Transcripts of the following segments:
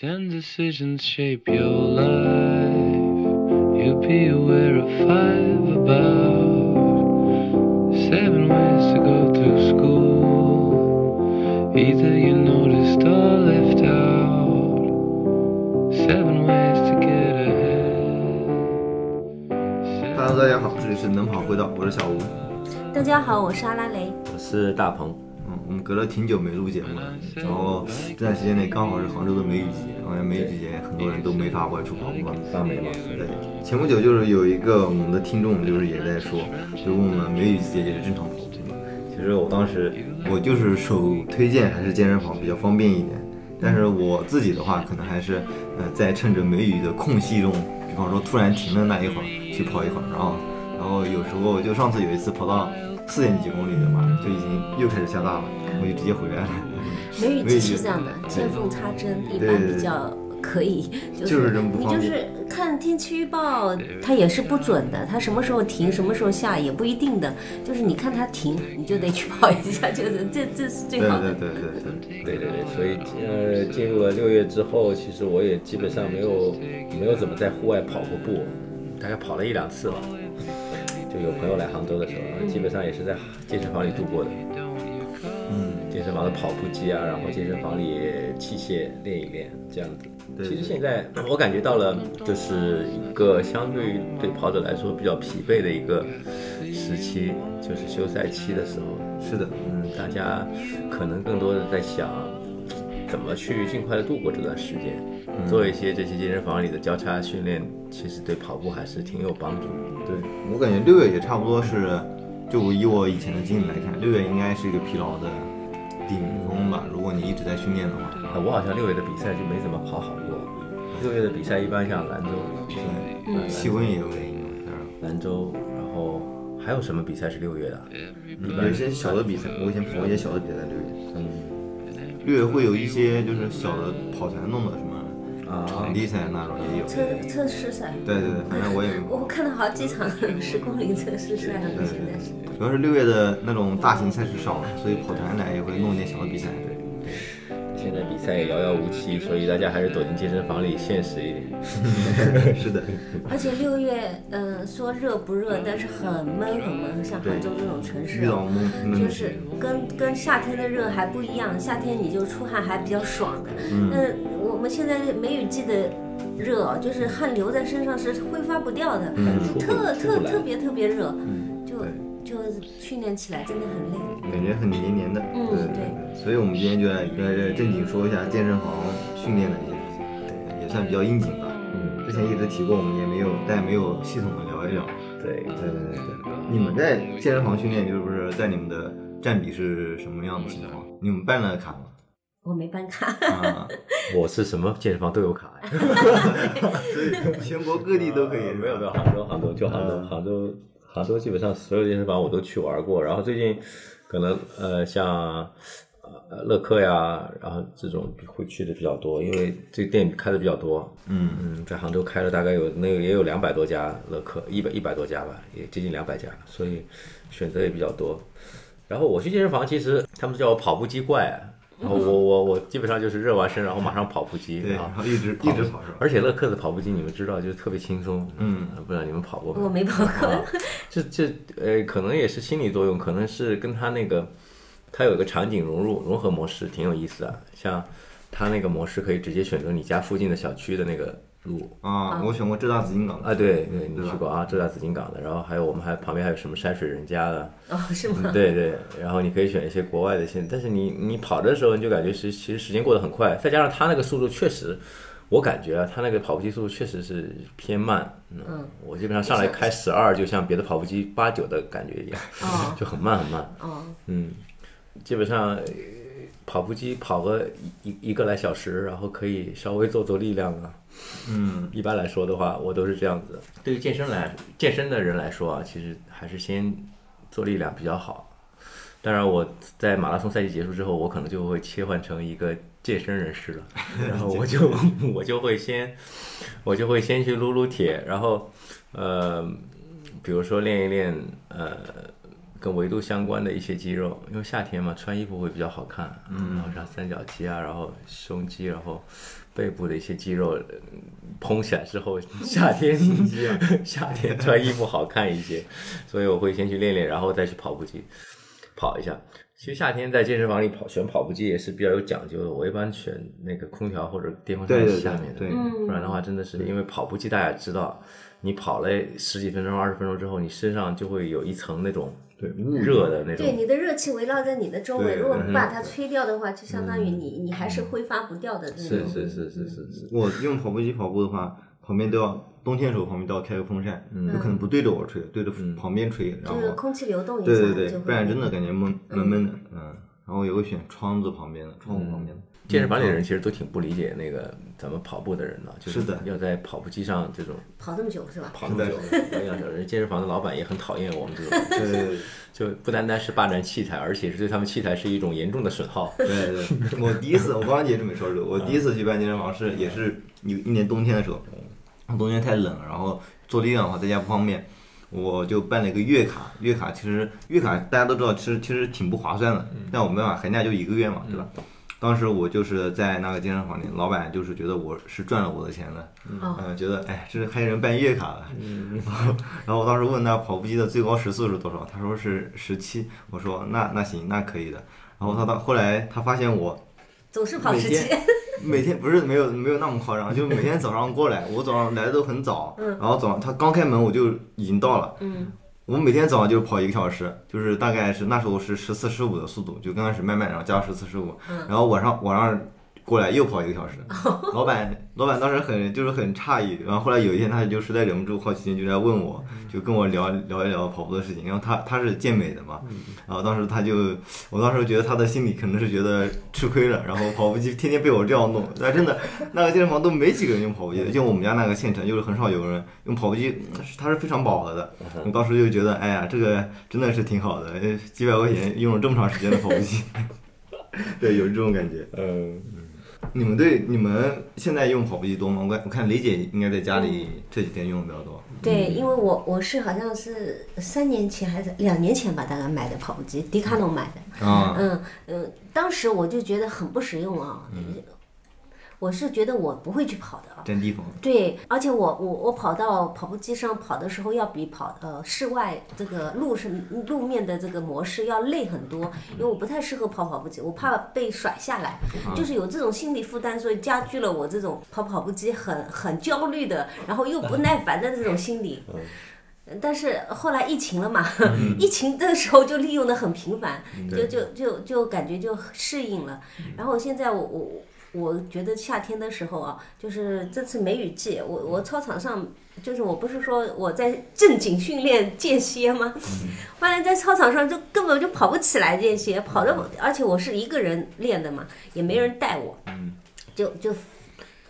Ten decisions shape your life. You'll be aware of five about seven ways to go through school. Either you noticed or left out. Seven ways to get ahead. Hello，大家好，这里是能跑会道，我是小吴。大家好，我是阿拉蕾。我是大鹏，嗯，我们隔了挺久没录节目了，然后这段时间内刚好是杭州的梅雨季，然后梅雨季节很多人都没法外出跑步了。大梅嘛，对，前不久就是有一个我们的听众就是也在说，就问我们梅雨季节也是正常跑步吗？其实我当时我就是首推荐还是健身房比较方便一点，但是我自己的话可能还是呃在趁着梅雨的空隙中，比方说突然停的那一会儿去跑一会儿，然后然后有时候就上次有一次跑到四点几公里的嘛，就已经又开始下大了，我就直接回来了。梅雨季是这样的，见缝插针，一般比较可以，就就是这么不你方便就是看天气预报，它也是不准的，它什么时候停，什么时候下也不一定的，就是你看它停，你就得去跑一下，就是这这是最好的。对对对对。对对对，所以呃，进入了六月之后，其实我也基本上没有没有怎么在户外跑过步，大概跑了一两次吧。就有朋友来杭州的时候，基本上也是在健身房里度过的。嗯，健身房的跑步机啊，然后健身房里器械练一练，这样子。对其实现在我感觉到了，就是一个相对于对跑者来说比较疲惫的一个时期，就是休赛期的时候。是的，嗯，大家可能更多的在想怎么去尽快的度过这段时间，做一些这些健身房里的交叉训练，其实对跑步还是挺有帮助的。对我感觉六月也差不多是，就以我以前的经历来看，六月应该是一个疲劳的顶峰吧。如果你一直在训练的话，啊，我好像六月的比赛就没怎么跑好过。六月的比赛一般像兰州，对，气温也有原因嘛，当然。兰州，然后还有什么比赛是六月的？有一些小的比赛，我以前跑过一些小的比赛在六月。嗯，六月会有一些就是小的跑团弄的什么啊场地赛那种也有。测测试赛，对对对，反正我也。我看到好几场十公里测试赛了，对现在是。主要是六月的那种大型赛事少了，所以跑团来也会弄一点小的比赛。现在比赛也遥遥无期，所以大家还是躲进健身房里现实一点。是的，而且六月，嗯、说热不热，但是很闷很闷，像杭州这种城市就是跟跟夏天的热还不一样，夏天你就出汗还比较爽的。嗯。那我们现在梅雨季的热哦，就是汗流在身上是挥发不掉的，嗯就特特特别特别热，就对就训练起来真的很累。感觉很黏黏的。嗯对对所以我们今天就来来来正经说一下健身房训练的一些事情，对，也算比较应景吧。嗯，之前一直提过，我们也没有，但没有系统的聊一聊。对。对对对对，你们在健身房训练，就是不是在你们的占比是什么样的情况？你们办了卡吗？我没办卡，啊，我是什么健身房都有卡呀。所以全国各地都可以，没有没有，杭州杭州就杭州嗯杭州杭州基本上所有健身房我都去玩过，然后最近可能呃像呃乐客呀，然后这种会去的比较多，因为这店开的比较多，嗯嗯，在杭州开了大概有那个也有两百多家乐客，一百一百多家吧，也接近两百家，所以选择也比较多。然后我去健身房，其实他们叫我跑步机怪，我我我基本上就是热完身，然后马上跑步机，对，然后一直一直跑是吧？而且乐克的跑步机你们知道，就是特别轻松。嗯呃，不知道你们跑过没？我没跑过。啊，这这呃，可能也是心理作用，可能是跟它那个，它有个场景融入融合模式，挺有意思啊。像它那个模式可以直接选择你家附近的小区的那个路。啊，我选过浙大紫金港啊，对对，你去过啊，浙大紫金港的，然后还有我们还旁边还有什么山水人家的，哦，是吗？对对，然后你可以选一些国外的线，但是你你跑的时候你就感觉是其实时间过得很快，再加上他那个速度确实，我感觉啊，他那个跑步机速度确实是偏慢，嗯，嗯。我基本上上来开十二，就像别的跑步机八九的感觉一样，哦。就很慢很慢，哦，嗯，基本上呃跑步机跑个一一一个来小时，然后可以稍微做做力量啊，嗯，一般来说的话，我都是这样子。对于健身来健身的人来说啊，其实还是先做力量比较好。当然，我在马拉松赛季结束之后，我可能就会切换成一个健身人士了，然后我就 我就会先我就会先去撸撸铁，然后呃，比如说练一练呃跟维度相关的一些肌肉，因为夏天嘛，穿衣服会比较好看，嗯，然后像三角肌啊，然后胸肌，然后背部的一些肌肉呃嘭起来之后，夏天 夏天穿衣服好看一些，所以我会先去练练，然后再去跑步机跑一下。其实夏天在健身房里跑选跑步机也是比较有讲究的，我一般选那个空调或者电风扇下面的，不然的话真的是因为跑步机大家知道，你跑了十几分钟、二十分钟之后，你身上就会有一层那种对热的那种。对，你的热气围绕在你的周围，如果不把它吹掉的话，就相当于你你还是挥发不掉的那种。是是是是是是，我用跑步机跑步的话，旁边都要冬天的时候旁边都要开个风扇，有可能不对着我吹，对着旁边吹，然后空气流动一下，对对对不然真的感觉闷闷闷的，嗯。然后也会选窗子旁边的，窗户旁边。的。健身房里的人其实都挺不理解那个咱们跑步的人的，就是的。要在跑步机上这种跑这么久是吧？跑这么久，我想人健身房的老板也很讨厌我们这种，对对对。就不单单是霸占器材，而且是对他们器材是一种严重的损耗。对对，我第一次，我刚刚也是没说这个，我第一次去办健身房是也是有一年冬天的时候，冬天太冷，然后做力量的话在家不方便，我就办了一个月卡。月卡其实月卡大家都知道，其实其实挺不划算的，但我没办法，寒假就一个月嘛，对吧？当时我就是在那个健身房里，老板就是觉得我是赚了我的钱的，哦嗯，觉得哎，这是黑人办月卡了，然后然后我当时问他跑步机的最高时速是多少，他说是十七，我说那那行，那可以的。然后他到后来他发现我总是跑每十七，天每天不是没有没有那么夸张，就每天早上过来，我早上来的都很早，然后早上他刚开门我就已经到了，嗯，我每天早上就跑一个小时，就是大概是那时候是十四十五的速度，就刚开始慢慢，然后加到十四十五，然后晚上晚上过来又跑一个小时，老板老板当时很就是很诧异，然后后来有一天他就实在忍不住好奇心就在问我，就跟我聊聊一聊跑步的事情，然后他他是健美的嘛，然后当时他就我当时觉得他的心里可能是觉得吃亏了，然后跑步机天天被我这样弄，但真的 那个健身房都没几个人用跑步机的，就我们家那个县城就是很少有人用跑步机，它是非常饱和的。我当时就觉得，哎呀，这个真的是挺好的，呃几百块钱用了这么长时间的跑步机，对，有这种感觉。嗯，你们对你们现在用跑步机多吗？我我看雷姐应该在家里这几天用的比较多。对，因为我我是好像是三年前还是两年前吧，大概买的跑步机，迪卡侬买的。啊，嗯嗯，当时我就觉得很不实用啊。我是觉得我不会去跑的啊。占地方。对，而且我我我跑到跑步机上跑的时候，要比跑呃室外这个路是路面的这个模式要累很多，因为我不太适合跑跑步机，我怕被甩下来，就是有这种心理负担，所以加剧了我这种跑跑步机很很焦虑的，然后又不耐烦的这种心理。但是后来疫情了嘛，疫情的时候就利用的很频繁，就就就就感觉就适应了。然后现在我我我觉得夏天的时候啊，就是这次梅雨季，我我操场上就是我不是说我在正经训练间歇吗？后来在操场上就根本就跑不起来间歇，跑的而且我是一个人练的嘛，也没人带我，就就。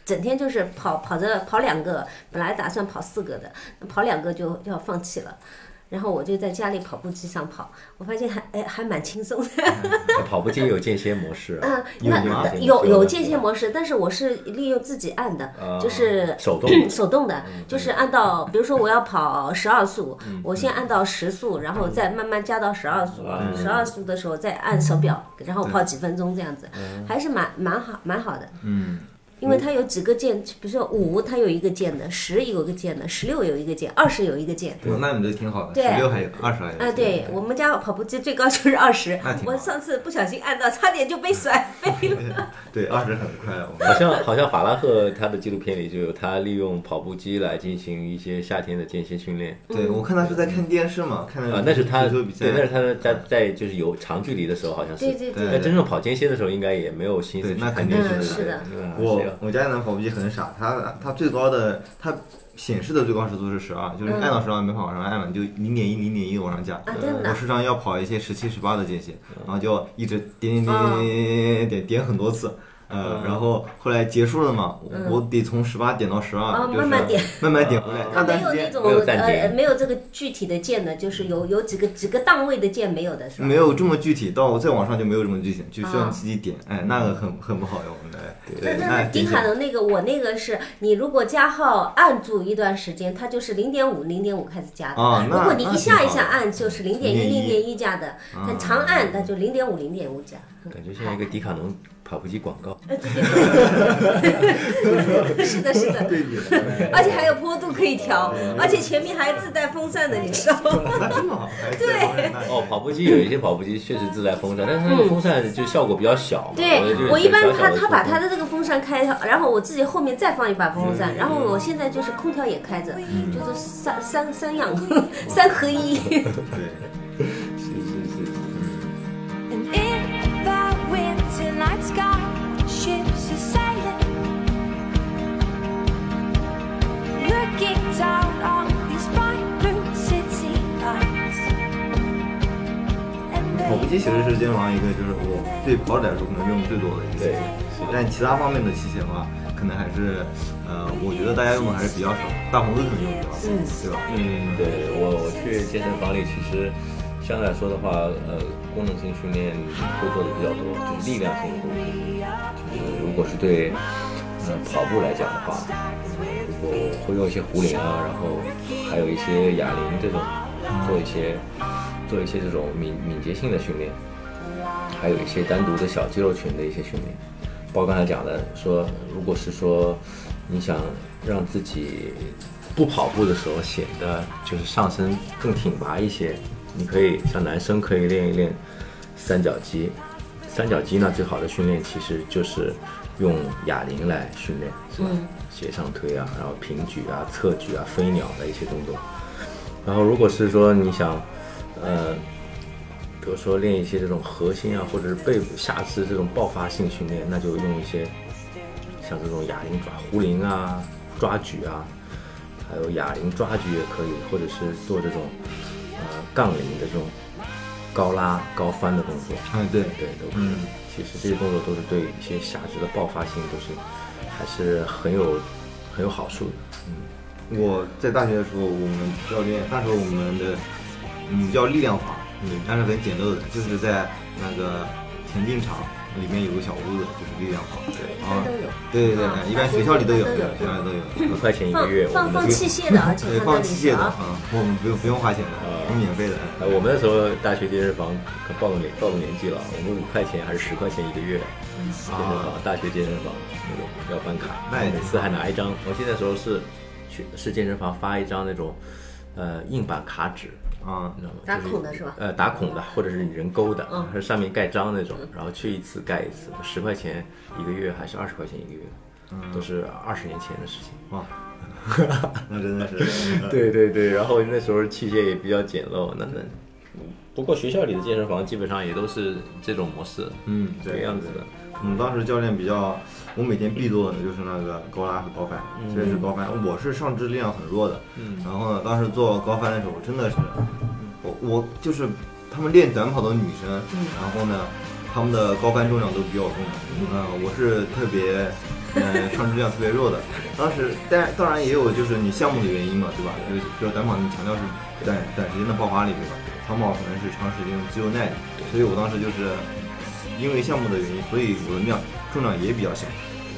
整天就是跑跑着跑两个，本来打算跑四个的，跑两个就就要放弃了。然后我就在家里跑步机上跑，我发现还哎还蛮轻松的。跑步机有间歇模式，嗯，有那有有间歇模式，但是我是利用自己按的，啊就是手动 手动的，就是按到，比如说我要跑十二速，我先按到十速，然后再慢慢加到十二速，十二速的时候再按手表，然后跑几分钟这样子，还是蛮蛮好蛮好的。嗯，因为它有几个键，比如说五它有一个键的，十有一个键的，十六有一个键，二十有一个键。对，那你们就挺好的，对。十六还有二十还有。啊，对我们家跑步机最高就是二十那挺，好。我上次不小心按到，差点就被甩飞了。对，二十很快好像好像法拉赫他的纪录片里就有他利用跑步机来进行一些夏天的间歇训练。对，我看他是在看电视嘛，看啊，那是他足球比赛。对，那是他在在就是有长距离的时候好像是，对对对。那真正跑间歇的时候应该也没有心思去对那看电视肯定是的。嗯我我家那跑步机很傻，它它最高的它显示的最高时速是十二，就是按到十二没法往上按了，你就零点一零点一往上加。我时常要跑一些十七十八的间隙，然后就一直点点点点点点点点很多次。呃，然后后来结束了嘛，我我得从十八点到十嗯啊二，就是慢慢点慢慢点回来。它那段时间没有那种呃没有这个具体的键的，就是有有几个几个档位的键没有的是吧？没有这么具体，到再往上就没有这么具体，就需要啊你自己点。哎，那个很很不好用的。对，那那迪卡侬那个，我那个是你如果加号按住一段时间，它就是零点五零点五开始加的。如果你一下一下按，就是零点一零点一加的，很长按那就零点五零点五加。感觉像一个迪卡侬跑步机广告。呃对对对，是的，是的，而且还有坡度可以调，而且前面还自带风扇的，你知道吗？这么好，对哦，跑步机有一些跑步机确实自带风扇，但是它的风扇就效果比较小。对我一般他他把他的这个风扇开，然后我自己后面再放一把风扇，然后我现在就是空调也开着，就是三三三样三合一。对。机其实是健身房一个就是我对跑者来说可能用的最多的一个器对械，但其他方面的器械的话，可能还是呃，我觉得大家用的还是比较少，大红哥可能用的比较多，对吧？嗯，对我我去健身房里，其实相对来说的话，呃，功能性训练会做的比较多，就是力量性的东西。就是如果是对呃跑步来讲的话，如果会用一些壶铃啊，然后还有一些哑铃这种，做一些做一些这种敏敏捷性的训练，还有一些单独的小肌肉群的一些训练。包括刚才讲的，说如果是说你想让自己不跑步的时候显得就是上身更挺拔一些，你可以像男生可以练一练三角肌。三角肌呢，最好的训练其实就是用哑铃来训练，是吧？斜上推啊，然后平举啊、侧举啊、飞鸟的一些动作。然后如果是说你想，呃，比如说练一些这种核心啊，或者是背部下肢这种爆发性训练，那就用一些像这种哑铃抓壶铃啊、抓举啊，还有哑铃抓举也可以，或者是做这种呃杠铃的这种高拉、高翻的动作。哎，对，对，都可以。其实这些动作都是对一些下肢的爆发性都是还是很有很有好处的。嗯我在大学的时候，我们教练那时候我们的嗯叫力量房，嗯，但是很简陋的，就是在那个田径场里面有个小屋子，就是力量房。对啊都有，对对对，啊一般学校里都有，学校里都有。五块钱一个月，我放放们的器械的，而且对，放器械的啊，啊，我们不用不用花钱的，我们免费的。呃，我们那时候大学健身房可暴露年暴露年纪了，我们五块钱还是十块钱一个月，健身房大学健身房那种要办卡，那也每次还拿一张，我记得那时候是去是健身房发一张那种呃硬板卡纸，啊你知道吗？打孔的是吧呃，打孔的，或者是你人勾的，嗯是上面盖章那种，然后去一次盖一次，十块钱一个月还是二十块钱一个月，都是二十年前的事情。哇，那真的是，对对对，然后那时候器械也比较简陋，那那。不过学校里的健身房基本上也都是这种模式，嗯，这个样子的。我们当时教练比较，我每天必做的就是那个高拉和高翻，这是高翻。我是上肢力量很弱的，嗯然后呢，当时做高翻的时候，真的是，我我就是他们练短跑的女生，然后呢，他们的高翻重量都比较重，嗯、我是特别，嗯、上肢力量特别弱的。当时，但当然也有就是你项目的原因嘛，对吧？就是比如短跑，你强调是短短时间的爆发力，对吧？长跑可能是长时间的肌肉耐力，所以我当时就是因为项目的原因，所以我的量重量也比较小。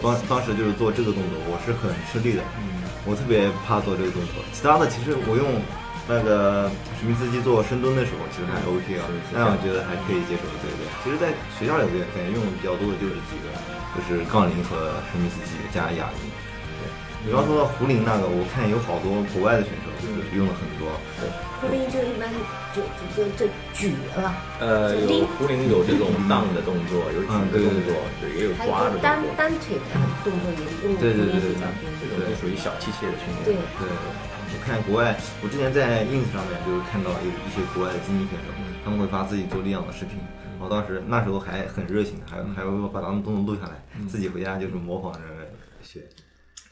当当时就是做这个动作，我是很吃力的，嗯我特别怕做这个动作。其他的其实我用那个史密斯机做深蹲的时候，其实还 OK 啊，那我觉得还可以接受。对对，其实，在学校里边感觉用的比较多的就是几个，就是杠铃和史密斯机加哑铃。对，你刚说到壶铃那个，我看有好多国外的选手就是用了很多。对，壶铃就一般就就就就举了，呃，有拎壶铃有这种荡的动作，有举嗯对对的动作，对，也有还抓的动作单作，单腿的动作也用对对对对壶铃比较这多。种都属于小器械的训练。对，对，我看国外，我之前在 ins 上面就是看到有一些国外的精英选手，他们会发自己做力量的视频。我当时那时候还很热情，还还会把他们动作录下来，自己回家就是模仿着学。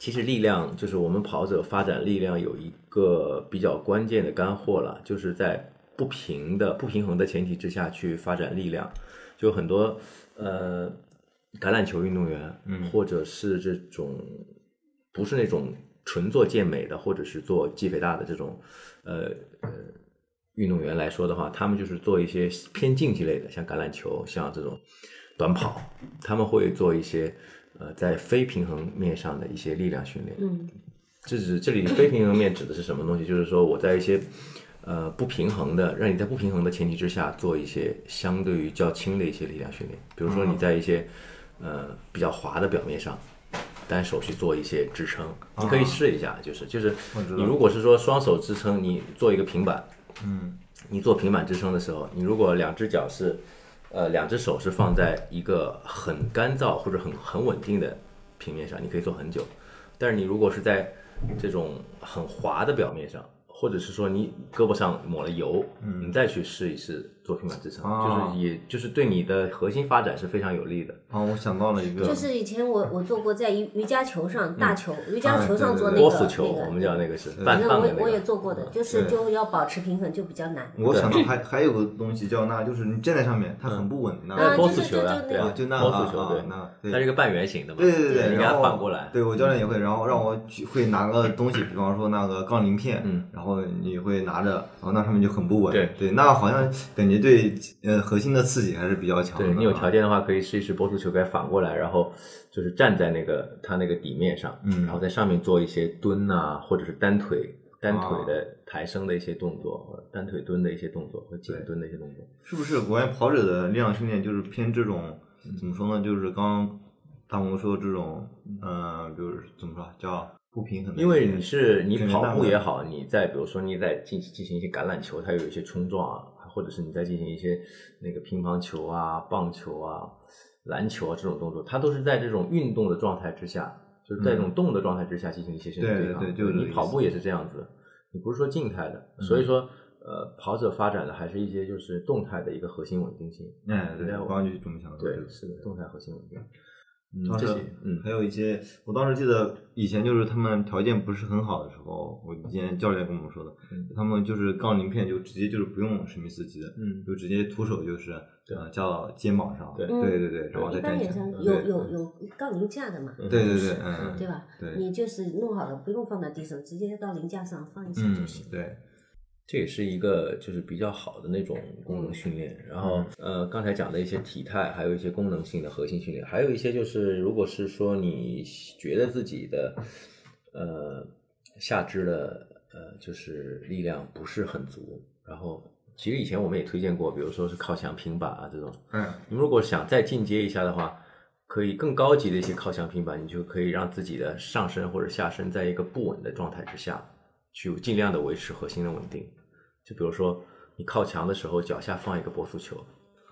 其实力量就是我们跑者发展力量有一个比较关键的干货了，就是在不平的不平衡的前提之下去发展力量，就很多呃橄榄球运动员，嗯或者是这种不是那种纯做健美的，或者是做肌肥大的这种呃呃运动员来说的话，他们就是做一些偏竞技类的，像橄榄球，像这种短跑，他们会做一些呃在非平衡面上的一些力量训练。嗯这指这里非平衡面指的是什么东西？就是说我在一些呃不平衡的，让你在不平衡的前提之下做一些相对于较轻的一些力量训练，比如说你在一些呃比较滑的表面上。单手去做一些支撑，你可以试一下，就是就是你如果是说双手支撑，你做一个平板，嗯你做平板支撑的时候，你如果两只脚是，呃，两只手是放在一个很干燥或者很很稳定的平面上，你可以做很久。但是你如果是在这种很滑的表面上，或者是说你胳膊上抹了油，你再去试一试做平板支撑，啊。就是也就是对你的核心发展是非常有利的。啊，我想到了一个，就是以前我我做过在瑜瑜伽球上大球，瑜伽球上做那对个波斯球，那个我们叫那个是反正我我也。做过的，就是就要保持平衡就比较难。我想到还还有个东西叫那，就是你站在上面，它很不稳，那个波就是就就，斯球呀对啊那个，就那波斯球，啊那，对。它是一个半圆形的嘛，对对对对，你给它然后反过来，对我教练也会，然后让我举会拿个东西，比方说那个杠铃片，嗯，然后你会拿着，然后那上面就很不稳，对。对，那好像感觉对呃核心的刺激还是比较强的。对你有啊条件的话，可以试一试波速球，杆反过来，然后就是站在那个它那个底面上，嗯然后在上面做一些蹲啊，或者是单腿单腿的抬升的一些动作，或者单腿蹲的一些动作，或者紧蹲的一些动作。是不是国外跑者的力量训练就是偏这种嗯怎么说呢？就是刚刚大红说这种，呃，比如怎么说叫不平衡因为你是你跑步也好，你在比如说你在进进行一些橄榄球，它有一些冲撞啊，或者是你在进行一些那个乒乓球啊、棒球啊、篮球啊这种动作，它都是在这种运动的状态之下，就是在这种动的状态之下进行一些身体对对对抗。对就是你跑步也是这样子，你不是说静态的，所以说呃，跑者发展的还是一些就是动态的一个核心稳定性。嗯，对，我刚刚就是这么想的，对，是的，动态核心稳定。嗯当时这些。嗯。还有一些，我当时记得以前就是他们条件不是很好的时候，我以前教练跟我们说的，嗯。他们就是杠铃片就直接就是不用史密斯机的，嗯。就直接徒手就是呃架到肩膀上，对。对对对，然后一再站起有有有杠铃架的嘛，对对对，嗯，对吧？对。你就是弄好了，不用放在地上，直接到铃架上放一下就嗯行。对，这也是一个就是比较好的那种功能训练。然后呃，刚才讲的一些体态，还有一些功能性的核心训练，还有一些就是，如果是说你觉得自己的呃下肢的呃就是力量不是很足，然后其实以前我们也推荐过，比如说是靠墙平板啊这种，嗯你们如果想再进阶一下的话，可以更高级的一些靠墙平板，你就可以让自己的上身或者下身在一个不稳的状态之下，去尽量的维持核心的稳定。就比如说你靠墙的时候，脚下放一个波速球，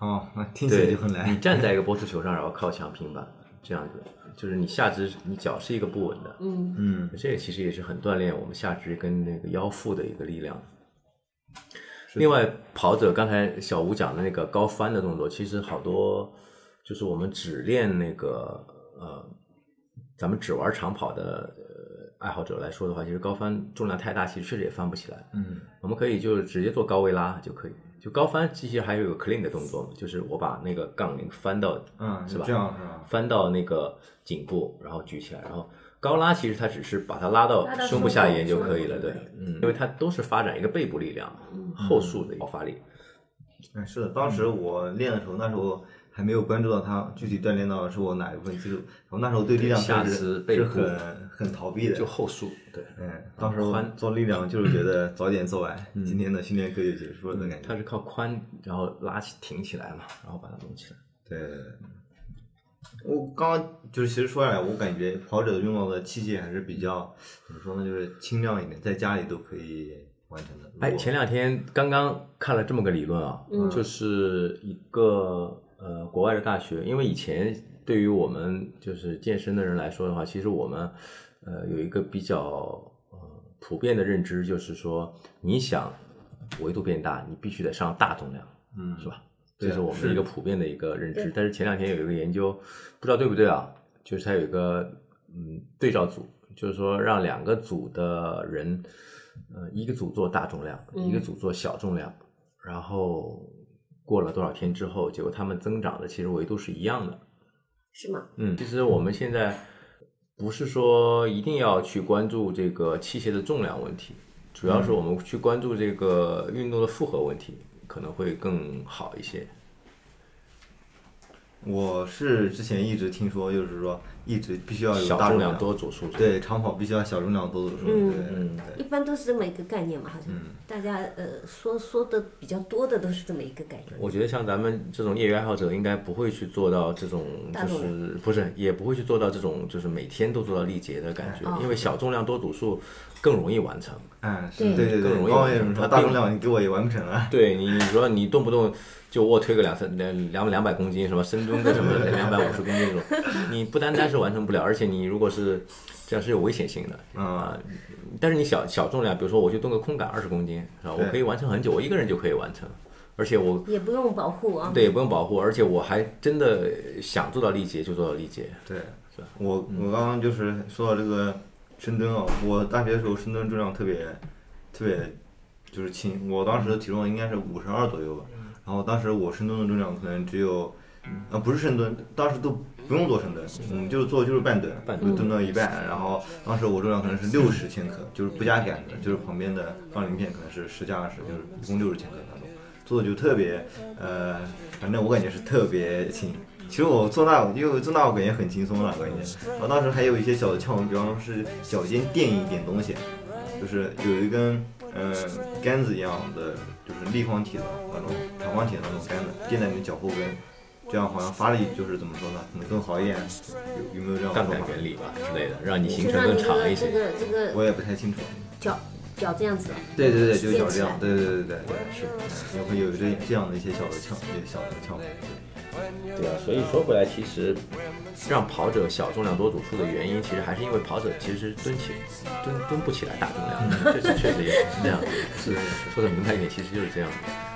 哦，那听起来就很，难你，站在一个波速球上，然后靠墙平板，这样子，就是你下肢你脚是一个不稳的，嗯，嗯，这个其实也是很锻炼我们下肢跟那个腰腹的一个力量。另外，跑者刚才小吴讲的那个高翻的动作，其实好多就是我们只练那个呃，咱们只玩长跑的呃爱好者来说的话，其实高翻重量太大，其实确实也翻不起来。嗯我们可以就是直接做高位拉就可以。就高翻其实还有一个 clean 的动作嘛，就是我把那个杠铃翻到，嗯，是吧？这样是吧？翻到那个颈部，然后举起来，然后高拉其实它只是把它拉到胸部下沿就可以了，对，嗯，因为它都是发展一个背部力量，后束的爆发力，嗯，是的，当时我练的时候，那时候还没有关注到它具体锻炼到是我哪一部分肌肉，然后那时候对力量下确实肢背很很逃避的，就后束，对，嗯，当时我宽做力量就是觉得早点做完，嗯今天的训练课就结束了的感觉。它是靠髋，然后拉起挺起来嘛，然后把它弄起来。对。我刚刚就是其实说下来，我感觉跑者用到的器械还是比较怎么说呢，就是轻量一点，在家里都可以完成的。哎，前两天刚刚看了这么个理论啊，嗯就是一个呃国外的大学，因为以前对于我们就是健身的人来说的话，其实我们呃有一个比较呃普遍的认知，就是说你想维度变大，你必须得上大重量，嗯是吧？这是我们一个普遍的一个认知。但是前两天有一个研究，不知道对不对啊？就是它有一个嗯对照组，就是说让两个组的人，呃，一个组做大重量，嗯一个组做小重量，然后过了多少天之后，结果他们增长的其实维度是一样的。是吗？嗯，其实我们现在不是说一定要去关注这个器械的重量问题，主要是我们去关注这个运动的负荷问题，可能会更好一些。我是之前一直听说，就是说一直必须要有小大重重量多组数，对，长跑必须要小重量多组数，嗯。对嗯。对。一般都是这么一个概念嘛，好像、大家呃说说的比较多的都是这么一个概念。我觉得像咱们这种业余爱好者，应该不会去做到这种，就是不是也不会去做到这种，就是每天都做到力竭的感觉，哦。因为小重量多组数更容易完成。嗯，是对。对对对，更容易刚刚有人说它并大重量你给我也完不成啊，对你，你说你动不动就卧推个两三两两两百公斤，什么深蹲个什么 两百五十公斤那种，你不单单是完成不了，而且你如果是这样是有危险性的嗯啊。但是你小小重量，比如说我就蹲个空杆二十公斤，是吧？我可以完成很久，我一个人就可以完成，而且我也不用保护啊。对也不用保护，而且我还真的想做到力竭就做到力竭。对是吧，我我刚刚就是说到这个深蹲啊，我大学的时候深蹲重量特别特别就是轻，我当时的体重应该是五十二左右吧，然后当时我深蹲的重量可能只有，呃不是深蹲，当时都不用做深蹲，我们就是做就是半蹲，半蹲就蹲到一半，然后当时我重量可能是六十千克，就是不加杆的，就是旁边的杠铃片可能是十加二十，就是一共六十千克那种，做的就特别呃，反正我感觉是特别轻。其实我做那，因为做那我感觉很轻松了，感觉。然后当时还有一些小的窍门，比方说是脚尖垫一点东西，就是有一根呃杆子一样的，就是立方体的那种长方体的那种杆子，垫在你的脚后跟，这样好像发力就是怎么说呢，可能更好一点。有有没有这样的杠说法？杆原理吧之类的，让你行就程更让你这个这长一些。个这个我也不太清楚。脚脚这样子。对对对，就是脚这样，对对对对对，是，也会有这这样的一些小的窍，一些小的窍门。对啊，所以说回来，其实让跑者小重量多组数的原因，其实还是因为跑者其实蹲起蹲蹲不起来大重量，确实确实也是这样。是说的明白一点，其实就是这样。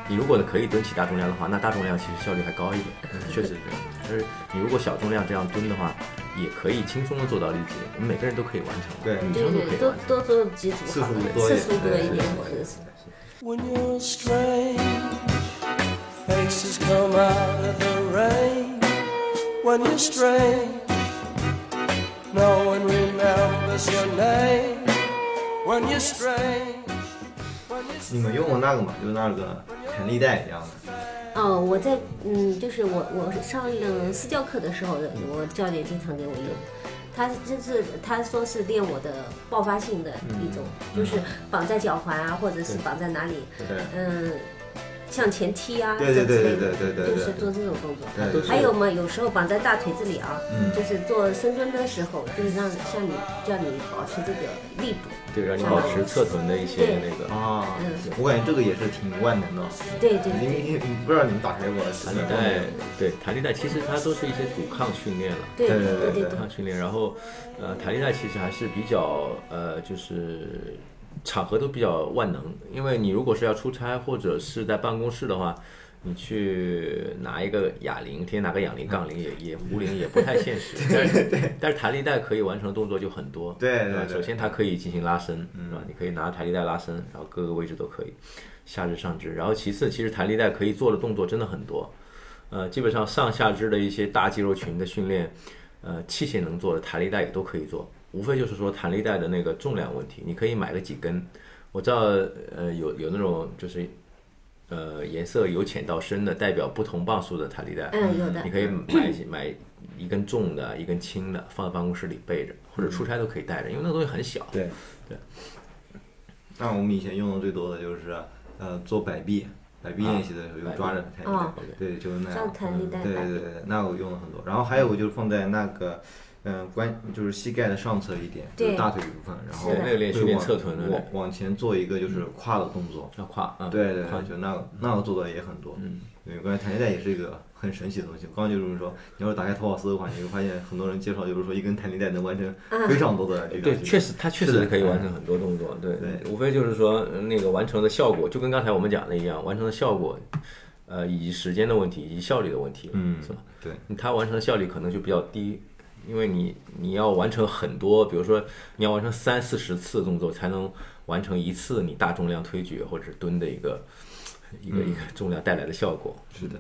你如果可以蹲起大重量的话，那大重量其实效率还高一点，确实是这样。就是你如果小重量这样蹲的话，也可以轻松的做到力竭，我们每个人都可以完成，对女对对，生都可以完成。多多做几组次数，多一点次数多对对一点对是。When you're strange, faces come out of the rain. When you're strange, no one remembers your name. When you're strange, 你们用过那个吗？就是那个弹力带一样的。哦，我在嗯，就是我我上了私教课的时候，我教练经常给我用。他就是他说是练我的爆发性的一种，就是绑在脚踝啊，或者是绑在哪里，对嗯，向前踢啊，对对对这之类的对对对对对就是做这种动作。对还有嘛，有时候绑在大腿这里啊，嗯就是做深蹲的时候，就是让像你叫你保持这个力度。对，让你保持侧臀的一些那个啊嗯，我感觉这个也是挺万能的。对对对你你你不知道你们打开过？弹力带，对弹力带其实它都是一些阻抗训练了。对对对对对对对阻抗训练，然后呃弹力带其实还是比较呃就是场合都比较万能，因为你如果是要出差或者是在办公室的话。你去拿一个哑铃，天天拿个哑铃、杠铃也 也壶铃也不太现实，但是但是弹力带可以完成的动作就很多，对对对首先它可以进行拉伸，是吧？你可以拿弹力带拉伸，然后各个位置都可以，下肢、上肢。然后其次，其实弹力带可以做的动作真的很多，呃，基本上上下肢的一些大肌肉群的训练，呃，器械能做的弹力带也都可以做，无非就是说弹力带的那个重量问题，你可以买个几根。我知道，呃，有有那种就是，呃，颜色由浅到深的，代表不同磅数的弹力带。嗯，有的你。可以买一买一根重的，一根轻的，放在办公室里备着，或者出差都可以带着，因为那个东西很小。对对。那我们以前用的最多的就是呃做摆臂，摆臂练习的时候用抓着弹力哦带，对，就是那样。抓弹力带对对对对，那我用了很多。然后还有就是放在那个。嗯，关就是膝盖的上侧一点，就是大腿部分，然后那个练习练会往侧臀的往往前做一个就是胯的动作，要跨，嗯，对对对，就那个那个做的也很多。嗯，对，关于弹力带也是一个很神奇的东西。刚刚就是说，你要是打开淘宝搜的话，你会发现很多人介绍，就是说一根弹力带能完成非常多的力量对，确实，它确实可以完成很多动作。对对无非就是说呃那个完成的效果，就跟刚才我们讲的一样，完成的效果，呃，以及时间的问题，以及效率的问题，嗯是吧？对，它完成的效率可能就比较低，因为你你要完成很多，比如说你要完成三四十次动作，才能完成一次你大重量推举或者是蹲的一个一个一个重量带来的效果。是的。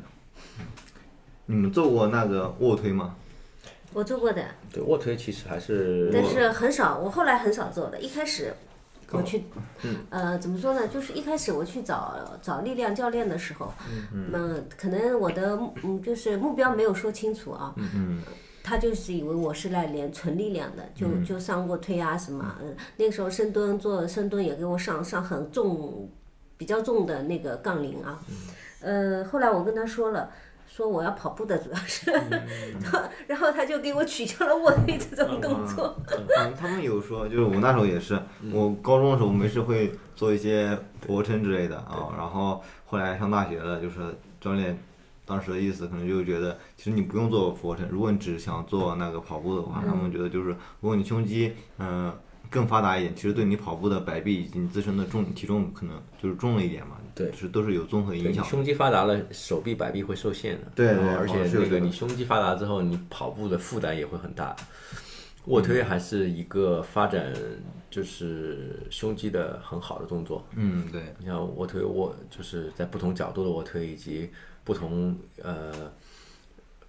你们做过那个卧推吗？我做过的，对，卧推其实还是但是很少，我后来很少做的。一开始我去，嗯呃，怎么说呢？就是一开始我去找找力量教练的时候，嗯，可能我的嗯就是目标没有说清楚啊，嗯他就是以为我是来练纯力量的，就就上过推啊什么，嗯，那个时候深蹲做深蹲也给我上上很重，比较重的那个杠铃啊，呃，后来我跟他说了。说我要跑步的，主要是，然后他就给我取消了卧推这种动作。嗯，他们有说，就是我那时候也是，我高中的时候没事会做一些俯卧撑之类的啊，然后后来上大学了，就是教练当时的意思可能就觉得，其实你不用做俯卧撑，如果你只想做那个跑步的话，他们觉得就是如果你胸肌嗯、呃更发达一点，其实对你跑步的摆臂以及你自身的重体重可能就是重了一点嘛，对是都是有综合影响的。胸肌发达了，手臂、摆臂会受限的。对对而且那个你胸肌发达之后，你跑步的负担也会很大。卧推还是一个发展就是胸肌的很好的动作。嗯，对，你像卧推卧，就是在不同角度的卧推以及不同呃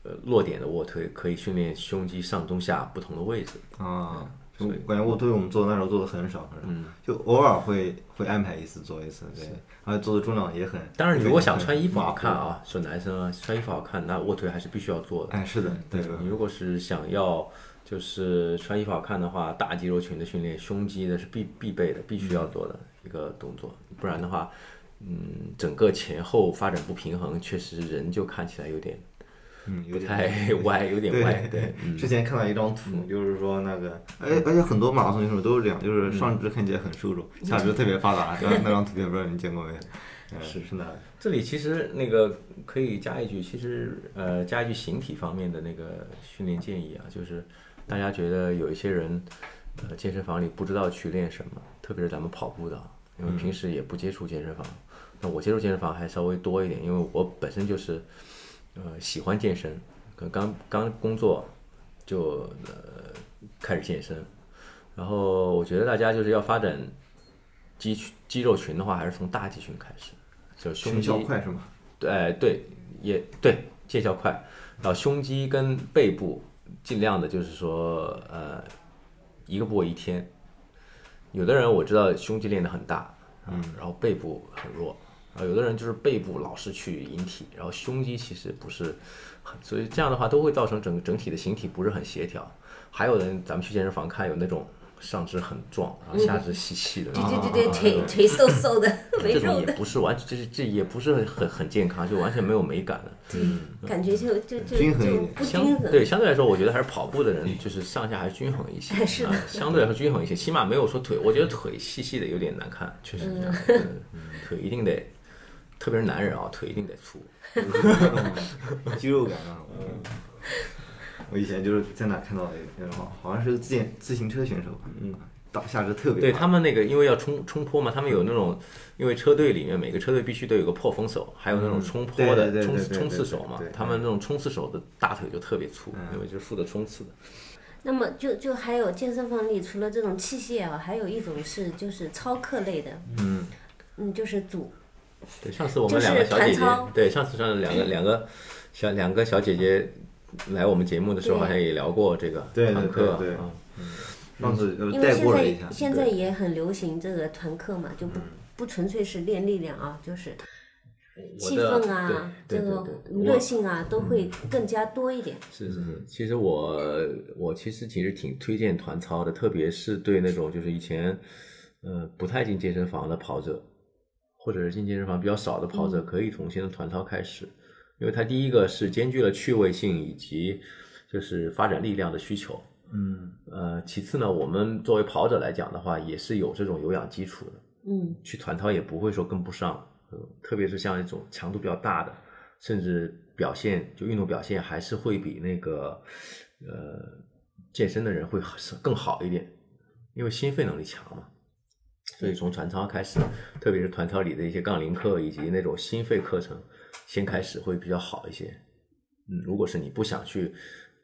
呃落点的卧推，可以训练胸肌上中下不同的位置。啊，就感觉卧推我们做那时候做的很少，很少，就偶尔会会安排一次做一次，对，而且做的重量也很。当然，你如果想穿衣服好看，啊，说男生啊，穿衣服好看，那卧推还是必须要做的。哎，是的，对，你如果是想要就是穿衣服好看的话，大肌肉群的训练，胸肌的是必必备的，必须要做的一个动作，不然的话，嗯，整个前后发展不平衡，确实人就看起来有点嗯，有不点太 歪，有点歪，对，嗯。之前看到一张图，就是说那个，而而且很多马拉松选手都是这样，就是上肢看起来很瘦弱，下肢特别发达。那 那张图片不知道你见过没？嗯。是是的，这里其实那个可以加一句，其实呃加一句形体方面的那个训练建议啊，就是大家觉得有一些人呃健身房里不知道去练什么，特别是咱们跑步的啊，因为平时也不接触健身房。那我接触健身房还稍微多一点，因为我本身就是呃喜欢健身，可能刚刚工作就呃开始健身，然后我觉得大家就是要发展肌群肌肉群的话，还是从大肌群开始，就胸胸肌小快是吗？对，哎对，也对，见效快。然后胸肌跟背部尽量的就是说，呃，一个部位一天。有的人我知道胸肌练得很大，嗯，然后背部很弱，啊，有的人就是背部老是去引体，然后胸肌其实不是很，所以这样的话都会造成整整体的形体不是很协调。还有人咱们去健身房看有那种上肢很壮，然后下肢细细的，对对对对，腿腿瘦瘦的，没这种肉的，也不是完全，这是这也不是很很健康，就完全没有美感的。感觉就就就均衡一就点不均相衡。对相对来说，我觉得还是跑步的人就是上下还是均衡一些，是的啊相对来说均衡一些，起码没有说腿，我觉得腿细细的有点难看，确实是这样，嗯腿一定得，特别是男人啊，腿一定得粗。肌肉感啊。嗯我以前就是在哪看到的然后，好好像是自行自行车选手，嗯，大下肢特别对他们那个，因为要冲冲坡嘛，他们有那种，因为车队里面每个车队必须都有个破风手，还有那种冲坡的冲冲刺手嘛他们那种冲刺手的大腿就特别粗，嗯因为就是负责冲刺的。那么就就还有健身房里除了这种器械啊，还有一种是就是操课类的，嗯，嗯，就是组对，上次我们两个小姐姐，对，上次上两个两个小两个小姐姐来我们节目的时候，好像也聊过这个团课啊。上次带因为现在过了一下，现在也很流行这个团课嘛，就不不纯粹是练力量啊，就是气氛啊，这个对对。娱乐性啊，都会更加多一点。是是是，其实我我其实其实挺推荐团操的，特别是对那种就是以前呃不太进健身房的跑者，或者是进健身房比较少的跑者，可以从现在团操开始，因为它第一个是兼具了趣味性以及就是发展力量的需求。嗯呃，其次呢，我们作为跑者来讲的话，也是有这种有氧基础的，嗯，去团操也不会说跟不上，呃特别是像一种强度比较大的，甚至表现就运动表现还是会比那个呃健身的人会更好一点，因为心肺能力强嘛。所以从团操开始，特别是团操里的一些杠铃课以及那种心肺课程，先开始会比较好一些。嗯，如果是你不想去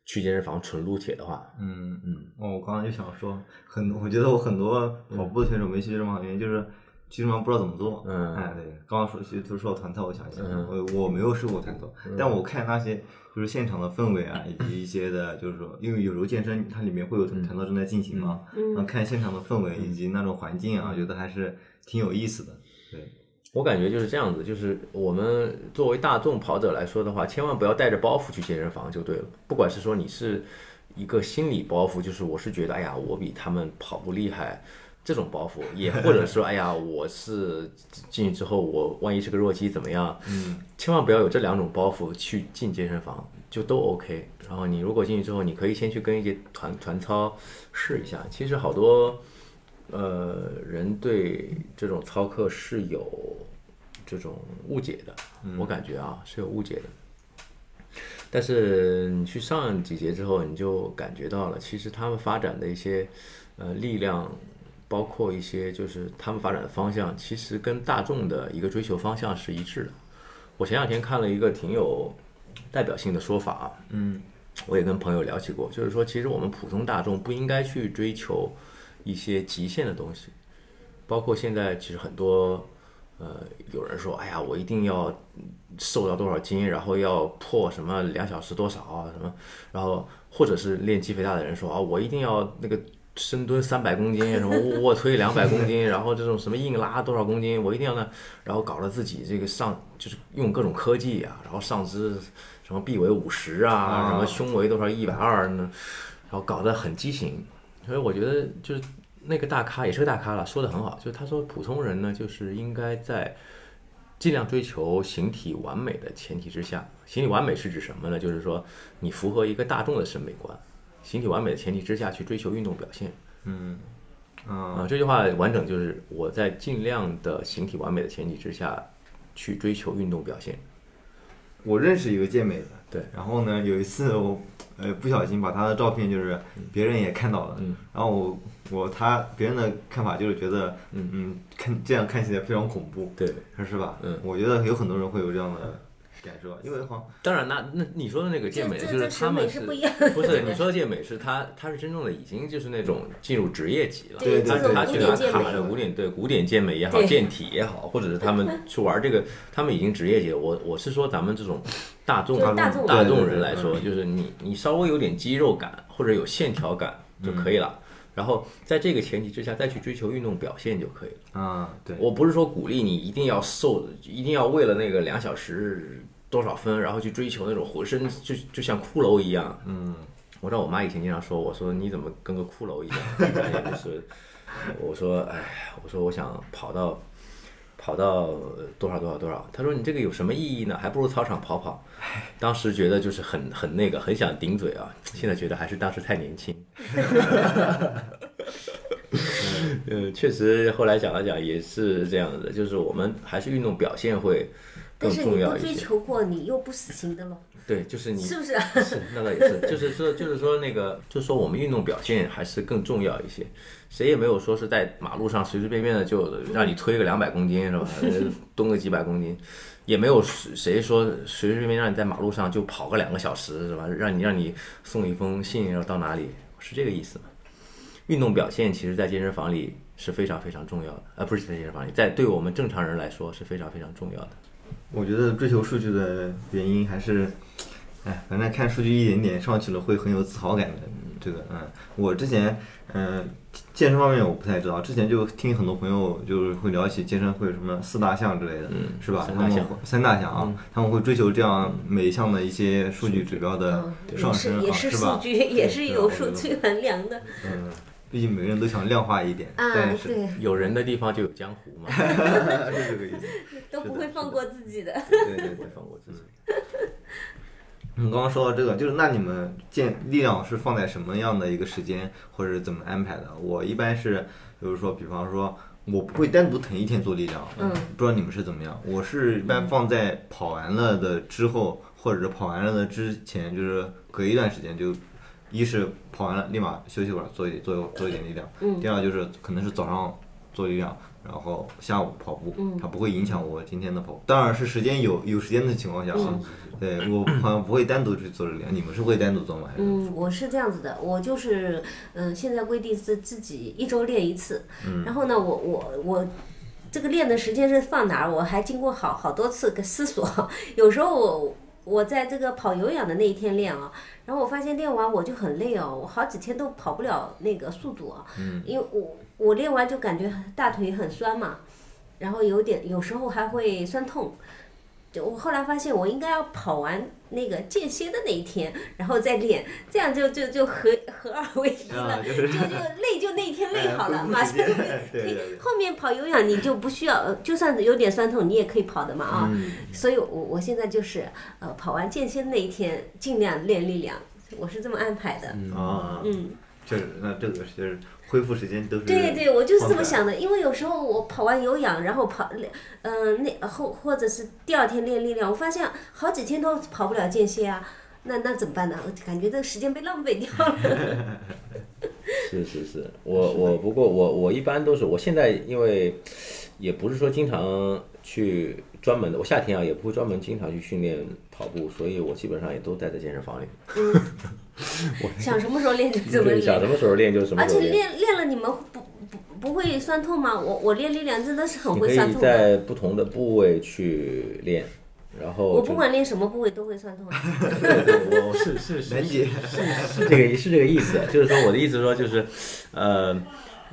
去健身房纯撸铁的话，嗯嗯，哦，我刚刚就想说，很，我觉得我很多跑步的选手没去健身房，原因就是健身房不知道怎么做。嗯。哎，对，刚刚说其实都说到团操，我想一下，嗯。我我没有试过团操，但我看那些就是现场的氛围啊，以及一些的，就是说，因为有时候健身它里面会有团操正在进行嘛，然后看现场的氛围以及那种环境啊，我觉得还是挺有意思的。对，我感觉就是这样子，就是我们作为大众跑者来说的话，千万不要带着包袱去健身房就对了。不管是说你是一个心理包袱，就是我是觉得，哎呀，我比他们跑步厉害。这种包袱，也 或者说，哎呀，我是进去之后，我万一是个弱鸡怎么样？嗯，千万不要有这两种包袱去进健身房，就都 OK。然后你如果进去之后，你可以先去跟一些团团操试一下。其实好多呃人对这种操课是有这种误解的，我感觉啊是有误解的。但是你去上几节之后，你就感觉到了，其实他们发展的一些呃力量，包括一些就是他们发展的方向，其实跟大众的一个追求方向是一致的。我前两天看了一个挺有代表性的说法啊，嗯，我也跟朋友聊起过，就是说，其实我们普通大众不应该去追求一些极限的东西，包括现在其实很多，呃，有人说，哎呀，我一定要瘦到多少斤，然后要破什么两小时多少啊，什么，然后或者是练肌肥大的人说啊，我一定要那个深蹲三百公斤，什么卧推两百公斤，然后这种什么硬拉多少公斤，我一定要呢，然后搞得自己这个上就是用各种科技啊，然后上肢什么臂围五十啊，啊什么胸围多少一百二呢，然后搞得很畸形，所以我觉得就是那个大咖也是个大咖了，说的很好，就是他说普通人呢，就是应该在尽量追求形体完美的前提之下，形体完美是指什么呢？就是说你符合一个大众的审美观，形体完美的前提之下去追求运动表现。啊啊，这句话完整就是我在尽量的形体完美的前提之下去追求运动表现。我认识一个健美的，对然后呢，有一次我呃不小心把他的照片就是别人也看到了，嗯然后我我他别人的看法就是觉得嗯嗯看这样看起来非常恐怖，对，是吧？嗯我觉得有很多人会有这样的感受，因为好当然那那你说的那个健美，就是他们是不一样不是你说的健美是他他是真正的已经就是那种进入职业级了，对他他去拿卡的古典对古典健美也好，健体也好，或者是他们去玩这个，他们已经职业级了。我我是说咱们这种大众大众大众对对对人来说，就是你你稍微有点肌肉感或者有线条感就可以了。然后在这个前提之下，再去追求运动表现就可以了。啊对，我不是说鼓励你一定要瘦，一定要为了那个两小时多少分，然后去追求那种浑身就就像骷髅一样。嗯我知道我妈以前经常说，我说你怎么跟个骷髅一样？也 就是我说，哎，我说我想跑到跑到呃多少多少多少。他说你这个有什么意义呢？还不如操场跑跑。当时觉得就是很很那个，很想顶嘴啊。现在觉得还是当时太年轻。嗯，确实，后来讲了讲也是这样的，就是我们还是运动表现会更但是你不追重要一些。求过，你又不死心的了，对，就是你是不是？是，那倒也是，就是说，就是说那个，就是说我们运动表现还是更重要一些。谁也没有说是在马路上随随便便的就让你推个两百公斤是吧？呃蹲个几百公斤，也没有谁说随随便便让你在马路上就跑个两个小时是吧？让你让你送一封信，然后到哪里是这个意思吗？运动表现其实，在健身房里是非常非常重要的，呃，不是在健身房里，在对我们正常人来说是非常非常重要的。我觉得追求数据的原因还是，哎，反正看数据一点点上去了，会很有自豪感的。这个，嗯，我之前，嗯、健身方面我不太知道，之前就听很多朋友就是会聊起健身会有什么四大项之类的，嗯是吧？他们三大项三大项啊，他们会追求这样每一项的一些数据指标的嗯，上也是升，啊，也是数吧？据，也是有数据衡量的嗯，毕竟每个人都想量化一点，啊但，是对，有人的地方就有江湖嘛，是这个意思。都不会放过自己的。对对对会。放过自己。你刚刚说到这个，就是那你们建力量是放在什么样的一个时间，或者是怎么安排的？我一般是，就是说，比方说，我不会单独腾一天做力量，嗯，不知道你们是怎么样。我是一般放在跑完了的之后，或者是跑完了的之前，就是隔一段时间就。一是跑完了立马休息会儿，做一做做一点力量。嗯第二就是可能是早上做力量，然后下午跑步，嗯它不会影响我今天的跑步。当然是时间有有时间的情况下啊，对我好像不会单独去做力量，你们是会单独做吗？还是？嗯，我是这样子的，我就是，嗯，现在规定是自己一周练一次，然后呢，我我我这个练的时间是放哪儿？我还经过好好多次个思索。有时候我我在这个跑有氧的那一天练啊，然后我发现练完我就很累哦，我好几天都跑不了那个速度啊，因为我我练完就感觉大腿很酸嘛，然后有点有时候还会酸痛。就我后来发现，我应该要跑完那个间歇的那一天，然后再练，这样就就就合合二为一了，啊就是。就就累就那一天累好了，哎马上就时间对对对。后面跑有氧你就不需要，呃就算有点酸痛，你也可以跑的嘛啊。嗯。所以我我现在就是呃跑完间歇那一天尽量练力量，我是这么安排的。啊，嗯，确实，那这个就是恢复时间都是对对，我就是这么想的，因为有时候我跑完有氧，然后跑，嗯、那后或者是第二天练力量，我发现好几天都跑不了间歇啊，那那怎么办呢？我感觉这个时间被浪费掉了。是是是，我我不过我我一般都是我现在因为也不是说经常去专门的，我夏天啊也不会专门经常去训练跑步，所以我基本上也都待在健身房里，想什么时候练就怎么练，想什，么时候练就什么而且时候练。练练了你们不不不会酸痛吗？我我练力量真的是很你可以会酸痛的，在不同的部位去练，然后我不管练什么部位都会酸痛。对我是是是能解，是 这个是这个意思，就是说我的意思说就是，呃，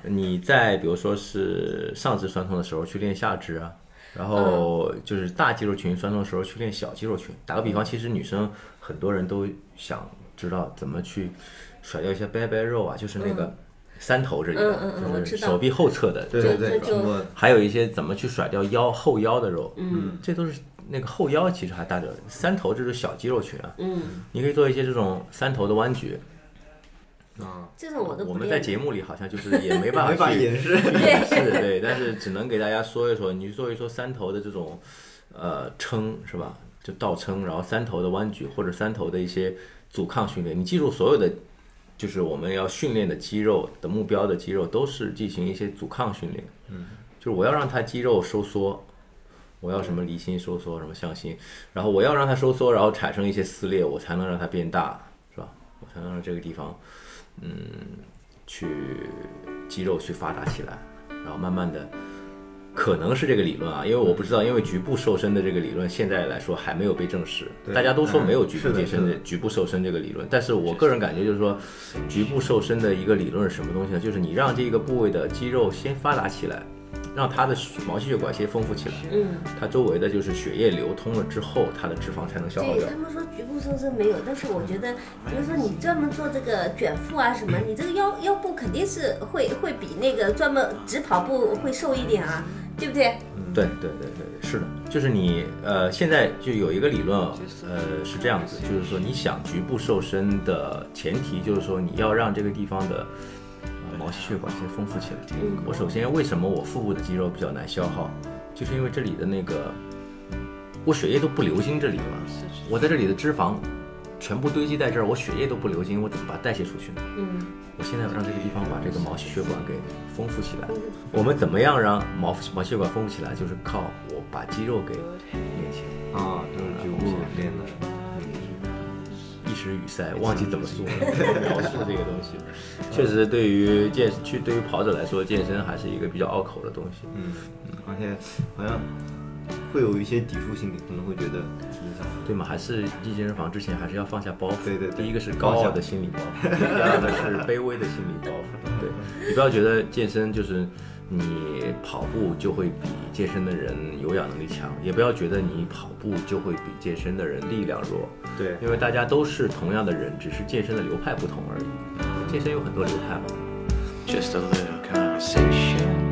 你在比如说是上肢酸痛的时候去练下肢啊，然后就是大肌肉群酸痛的时候去练小肌肉群。打个比方，其实女生很多人都想知道怎么去甩掉一些拜拜肉啊，就是那个三头这里就是手臂后侧的对对对，还有一些怎么去甩掉腰后腰的肉，嗯，这都是那个后腰其实还大着，三头这是小肌肉群啊，嗯，你可以做一些这种三头的弯举。啊，这种我都我。们在节目里好像就是也没办法 法去掩饰，掩饰，对，但是只能给大家说一说，你说一说三头的这种呃撑是吧？就倒撑，然后三头的弯举或者三头的一些阻抗训练，你记住所有的。就是我们要训练的肌肉的目标的肌肉都是进行一些阻抗训练，嗯，就是我要让它肌肉收缩，我要什么离心收缩，什么向心，然后我要让它收缩，然后产生一些撕裂，我才能让它变大，是吧？我才能让这个地方，嗯，去肌肉去发达起来，然后慢慢的，可能是这个理论啊，因为我不知道，因为局部瘦身的这个理论现在来说还没有被证实，大家都说没有局部健身是的局部瘦身这个理论，但是我个人感觉就是说，局部瘦身的一个理论是什么东西呢？就是你让这个部位的肌肉先发达起来，让它的毛细血管先丰富起来，嗯，它周围的就是血液流通了之后，它的脂肪才能消耗掉对他。们说局部瘦身没有，但是我觉得，比如说你专门做这个卷腹啊什么，你这个腰腰部肯定是会会比那个专门只跑步会瘦一点啊，对不对？对对对对对，是的，就是你呃，现在就有一个理论，呃，是这样子，就是说你想局部瘦身的前提就是说你要让这个地方的呃毛细血管先丰富起来。嗯我首先为什么我腹部的肌肉比较难消耗，就是因为这里的那个我血液都不流经这里了，我在这里的脂肪全部堆积在这儿，我血液都不流经，我怎么把它代谢出去呢？嗯，我现在要让这个地方把这个毛细血管给丰富起来。我们怎么样让毛毛细血管丰富起来？就是靠我把肌肉给练起来。啊，就是局部时语塞，忘记怎么说描述这个东西。确实，对于健去对于跑者来说，健身还是一个比较拗口的东西。嗯，而且好像会有一些抵触心理，可能会觉得对嘛？还是进健身房之前还是要放下包袱。对对对第一个是高傲的心理包袱，第二个是卑微的心理包袱。对 你不要觉得健身就是你跑步就会比健身的人有氧能力强，也不要觉得你跑步就会比健身的人力量弱。对因为大家都是同样的人，只是健身的流派不同而已。健身有很多流派嘛。Just a little conversation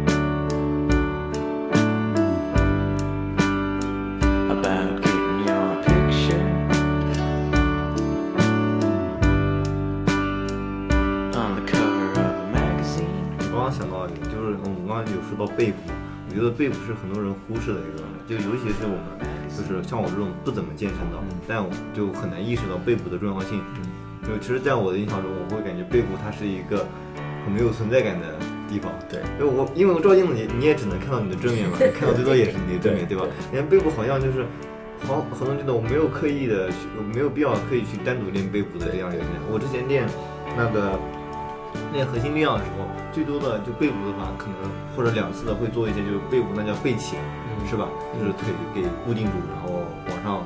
刚刚想到一个，就是我们刚刚有说到背部，我觉得背部是很多人忽视的一个，就尤其是我们，就是像我这种不怎么健身的，但我就很难意识到背部的重要性。就其实，在我的印象中，我会感觉背部它是一个很没有存在感的地方。对因为我因为我照镜子你你也只能看到你的正面嘛，你看到最多也是你的正面，对吧？你看背部好像就是。好，很多人觉得我没有刻意的去，我没有必要刻意去单独练背部的这样一个练。我之前练那个练核心力量的时候，最多的就背部的话，可能或者两次的会做一些就是背部那叫背起，嗯是吧？就是腿给固定住，然后往上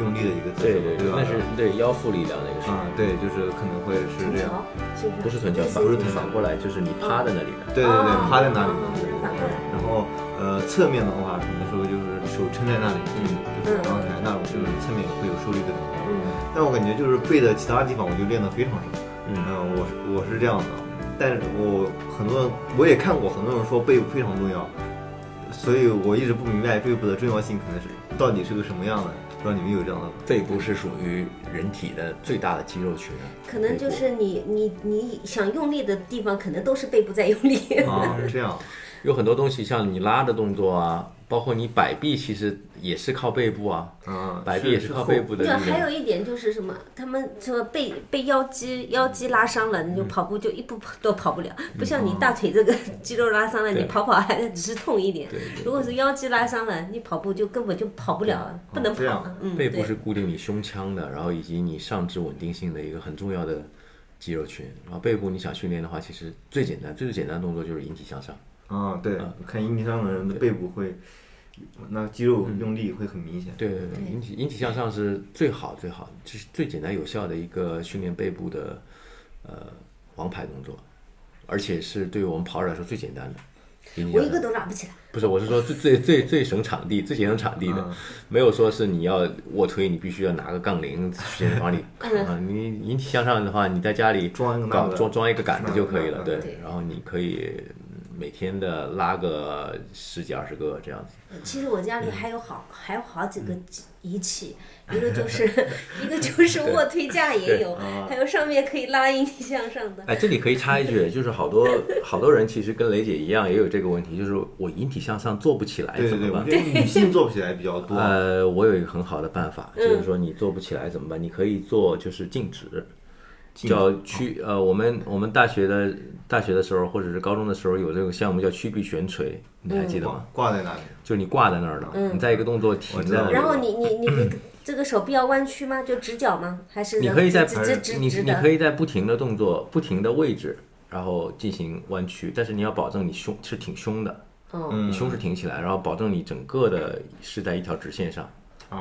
用力的一个姿势，对对对，吧？那是对腰腹力量那个是。啊，对，就是可能会是这样。不是？不是臀桥，不是反过来就是你趴在那里的。对对对，哦趴在那里哦反过来然后呃，侧面的话，有的时候就是手撑在那里，嗯，就是刚才那种就是侧面会有受力的感觉。嗯但我感觉就是背的其他地方我就练得非常少。嗯嗯，我是我是这样的，但是我很多人我也看过，很多人说背部非常重要，所以我一直不明白背部的重要性可能是到底是个什么样的，不知道你们有这样的 背部是属于人体的最大的肌肉群啊，可能就是你你你想用力的地方，可能都是背部在用力。啊，这样有很多东西，像你拉的动作啊，包括你摆臂，其实也是靠背部啊，嗯，摆臂也是靠背部的对，力量。还有一点就是什么，他们什么背背腰肌腰肌拉伤了，你就跑步就一步都跑不了，不像你大腿这个 肌肉拉伤了，对你跑跑还只是痛一点对对。如果是腰肌拉伤了，你跑步就根本就跑不了，不能这样跑了。嗯，背部是固定你胸腔的，然后以及你上肢稳定性的一个很重要的肌肉群。然后背部你想训练的话，其实最简单、最最简单的动作就是引体向上。啊，对，我看引体上的人的背部会，那肌肉用力会很明显。对对对，引体引体向上是最好最好，这是最简单有效的一个训练背部的呃王牌动作，而且是对于我们跑者来说最简单的。我一个都拉不起来。不是，我是说最最最最省场地、最节省场地的，嗯没有说是你要卧推，你必须要拿个杠铃去健身房里 啊。你引体向上的话，你在家里装装装一个杆子就可以了，对。然后你可以每天的拉个十几二十个这样子。其实我家嗯里还有好还有好几个仪器，一个就是 一个就是卧推架也有，还有上面可以拉引体向上的。哎，这里可以插一句，就是好多 好多人其实跟雷姐一样也有这个问题，就是我引体向上做不起来对对对，我怎么办觉？得女性做不起来比较多。呃，我有一个很好的办法，嗯就是说你做不起来怎么办？你可以做就是静止，叫曲呃，我们我们大学的大学的时候或者是高中的时候有这个项目叫曲臂悬垂，你还记得吗？挂挂在那里，就是你挂在那儿了，你在一个动作停在那然后你你你你这个手臂要弯曲吗？就直角吗？还是你可以在直直直你直的？你可以在不停的动作、不停的位置，然后进行弯曲，但是你要保证你胸是挺胸的，嗯你胸是挺起来，然后保证你整个的是在一条直线上，啊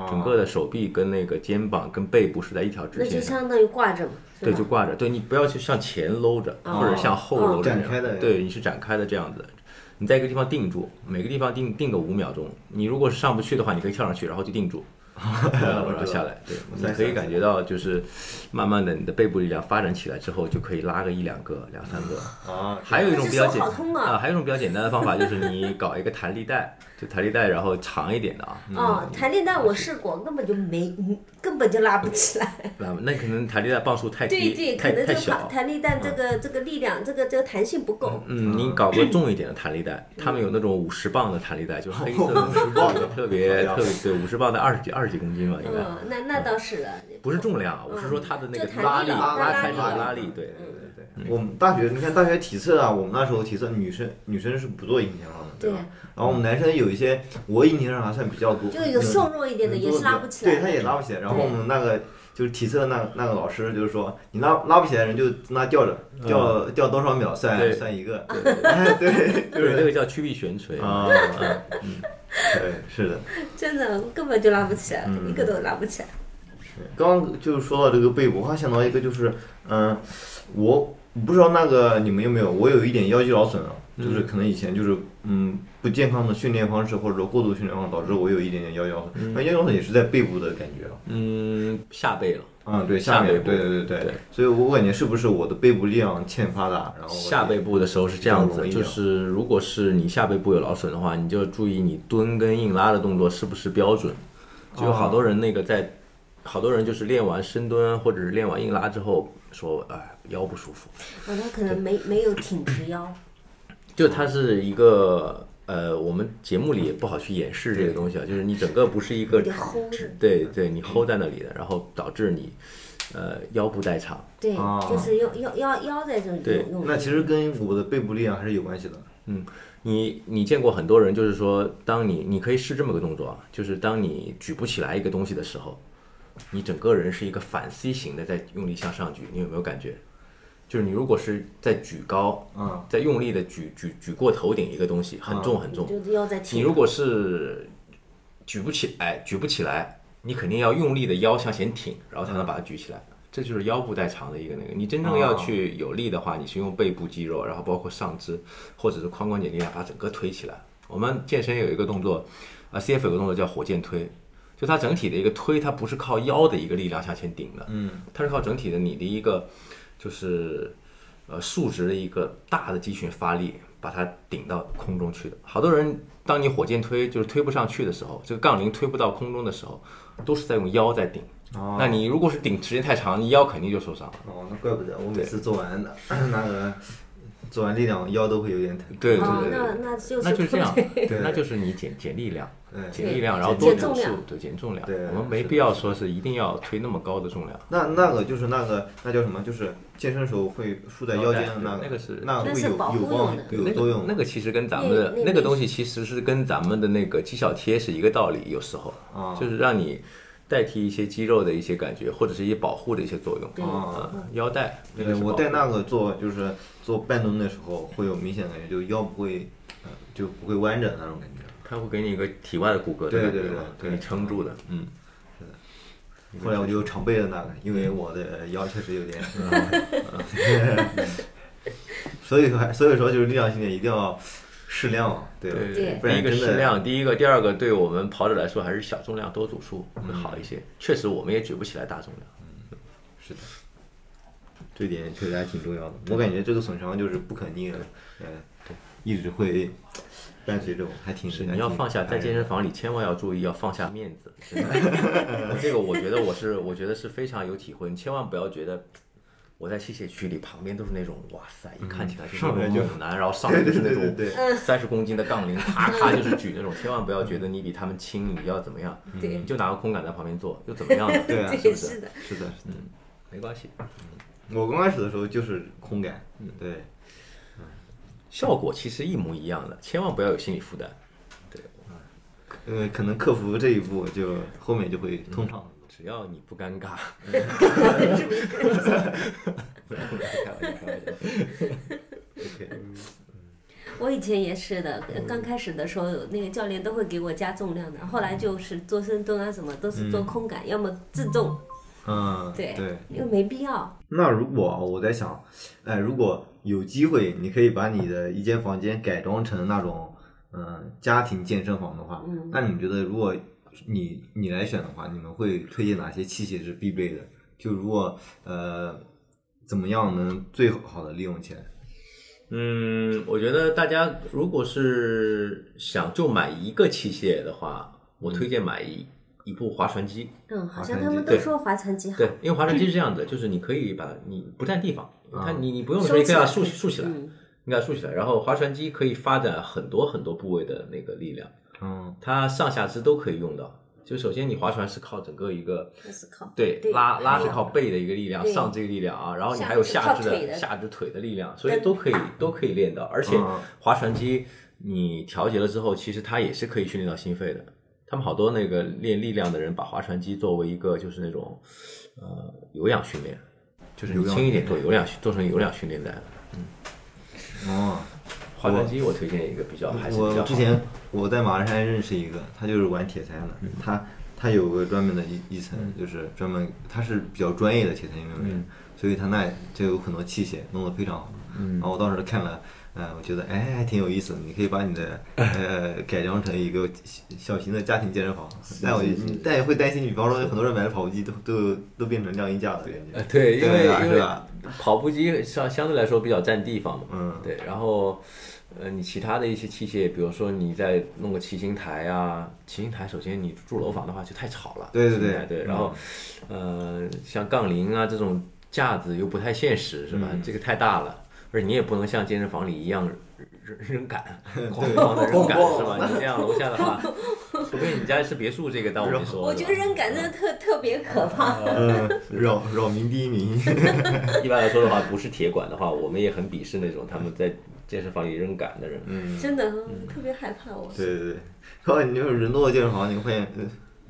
整个的手臂跟那个肩膀跟背部是在一条直线那就。相当于挂着嘛，对，就挂着。对你不要去向前搂着，或者向后搂着，展开的对，你是展开的这样子。你在一个地方定住，每个地方定定个五秒钟。你如果是上不去的话，你可以跳上去，然后就定住，然后然后下来。对，你可以感觉到就是慢慢的你的背部力量发展起来之后，就可以拉个一两个、两三个。啊，还有一种比较简那这手好痛啊还有一种比较简单的方法就是你搞一个弹力带，就弹力带，然后长一点的啊。哦，弹力带我试过，根本就没，嗯根本就拉不起来。那那可能弹力带磅数太低，对对，可能就。弹力带这个这个力量，这个这个弹性不够。嗯，你搞个重一点的弹力带，他们有那种五十磅的弹力带，就是黑色的，50磅的特别特别对，五十磅的二十几二十几公斤吧，应该。嗯，那那倒是的。不是重量啊，我是说它的那个拉力力拉拉拉力，对对对对。我们大学，你看大学体测啊，我们那时候体测女生女生是不做引体向上的，对吧？然后我们男生有一些，我引体向上还算比较多，就有瘦弱一点的也是拉不起来对，他也拉不起来。然后我们那个就是体测那那个老师就是说，你拉拉不起来的人就那吊着，吊吊多少秒算算一个，对对，对。对，这是个叫曲臂悬垂。啊，对，是的。真的根本就拉不起来，嗯一个都拉不起来。刚刚就是说到这个背部，我还想到一个，就是嗯，我不知道那个你们有没有，我有一点腰肌劳损啊，就是可能以前就是嗯不健康的训练方式或者说过度训练方式导致我有一点点腰肌劳损，那腰腰疼也是在背部的感觉啊。嗯，下背了，嗯，对，下背部对对对对对，所以我感觉是不是我的背部力量欠发达，然后下背部的时候是这样子，就是如果是你下背部有劳损的话，你就注意你蹲跟硬拉的动作是不是标准。就有好多人那个在，好多人就是练完深蹲或者是练完硬拉之后说，哎，腰不舒服。哦，他可能没没有挺直腰。就它是一个呃，我们节目里也不好去演示这个东西啊，就是你整个不是一个对对，你 hold 在那里的，然后导致你呃腰部代偿。对，啊就是腰腰腰腰在这里对。那其实跟我的背部力量还是有关系的。嗯你你见过很多人，就是说，当你你可以试这么个动作啊，就是当你举不起来一个东西的时候，你整个人是一个反 C 型的在用力向上举，你有没有感觉？就是你如果是在举高，嗯在用力的举举举过头顶一个东西，很重很重。你如果是举不起来，举不起来，你肯定要用力的腰向前挺，然后才能把它举起来。这就是腰部代偿的一个那个。你真正要去有力的话，你是用背部肌肉，然后包括上肢或者是髋关节力量把整个推起来。我们健身有一个动作，啊，CF 有个动作叫火箭推，就它整体的一个推，它不是靠腰的一个力量向前顶的，嗯，它是靠整体的你的一个就是呃竖直的一个大的肌群发力，把它顶到空中去的。好多人当你火箭推就是推不上去的时候，这个杠铃推不到空中的时候，都是在用腰在顶。哦那你如果是顶时间太长，你腰肯定就受伤了。哦，那怪不得我每次做完的 那个做完力量腰都会有点疼。对对哦，对对那那就是那就这样对，那就是你减减力量，对减力量，然后多组数减重量，对，减重量。对我们没必要说是一定要推那么高的重量。那那个就是那个那叫什么？就是健身时候会束在腰间的那个，那个是那那会有是保护有帮用的有作用。那个其实跟咱们的那个东西其实是跟咱们的那个肌小贴是一个道理，有时候啊就是让你代替一些肌肉的一些感觉，或者是一些保护的一些作用。啊嗯，腰带，对，我带那个做就是做半蹲的时候会有明显感觉，就腰不会，呃，就不会弯着那种感觉。它会给你一个体外的骨骼的对对对感觉嘛对给你撑住的。嗯，后来我就常备了那个，因为我的腰确实有点，所以说还所以说就是力量训练一定要适量，对对对第一个适量，第一个，第二个对我们跑者来说还是小重量多组数会好一些。确实，我们也举不起来大重量。是的，这点确实还挺重要的。我感觉这个损伤就是不可逆的，呃，一直会伴随着我，还挺是你要放下，在健身房里千万要注意，要放下面子。真的 这个我觉得我是，我觉得是非常有体会。你千万不要觉得我在器械区里旁边都是那种哇塞，一看起来就是上来就那种猛男，然后上来就是那种三十公斤的杠铃，咔咔就是举那种。千万不要觉得你比他们轻，你要怎么样？对你就拿个空杆在旁边做，又怎么样呢？对啊，是不是？是的，是的，是的。没关系，我刚开始的时候就是空杆，对，效果其实一模一样的，千万不要有心理负担。对呃，可能克服这一步，就后面就会通畅。只要你不尴尬，开玩笑，开玩笑。OK，我以前也是的，呃刚开始的时候，那个教练都会给我加重量的，后来就是做深蹲啊什么都是做空感，要么自重，嗯，对，对。因为没必要。那如果我在想，哎，如果有机会，你可以把你的一间房间改装成那种，嗯、家庭健身房的话，嗯那你们觉得，如果你你来选的话，你们会推荐哪些器械是必备的？就如果呃，怎么样能最好的利用起来？嗯，我觉得大家如果是想就买一个器械的话，我推荐买一一部划船机。嗯，好像划船机对他们都说划船机好，对，因为划船机是这样子，就是你可以把你不占地方，它你你不用的时候，可以把它竖竖起来，嗯你给它竖起来，然后划船机可以发展很多很多部位的那个力量，嗯，它上下肢都可以用到。就首先你划船是靠整个一个是靠对对拉拉是靠背的一个力量，上肢力量啊，然后你还有下肢的下肢腿的。力量，所以都可以都可以练到。而且嗯。划船机你调节了之后，其实它也是可以训练到心肺的。他们好多那个练力量的人，把划船机作为一个就是那种呃有氧训练，就是你轻一点做有氧做成有氧训练带。的。哦，划船机我推荐一个比较还是比较好我之前我在马鞍山认识一个，他就是玩铁三的，嗯。他他有个专门的一一层，就是专门他是比较专业的铁三运动员，嗯。所以他那就有很多器械弄得非常好。嗯。然后我当时看了，呃，我觉得哎还挺有意思的，你可以把你的呃 改装成一个小小型的家庭健身房。但我但也会担心，比方说很多人买的跑步机都都都变成晾衣架了感呃，觉。对，因为因为跑步机相相对来说比较占地方嘛，嗯对，然后呃，你其他的一些器械，比如说你再弄个骑行台啊，骑行台首先你住楼房的话就太吵了，对对对对，然后呃，像杠铃啊这种架子又不太现实，是吧？嗯这个太大了，而你也不能像健身房里一样扔 扔杆，哐哐的扔杆是吧？你这样楼下的话，除非你家是别墅，这个当我没说。我觉得扔杆真的特特别可怕。嗯，扰扰民第一名。一般来说的话，不是铁管的话，我们也很鄙视那种他们在健身房里扔杆的人。嗯，真的特别害怕我。对对对，然后你就是人多的健身房，你会发现，呃，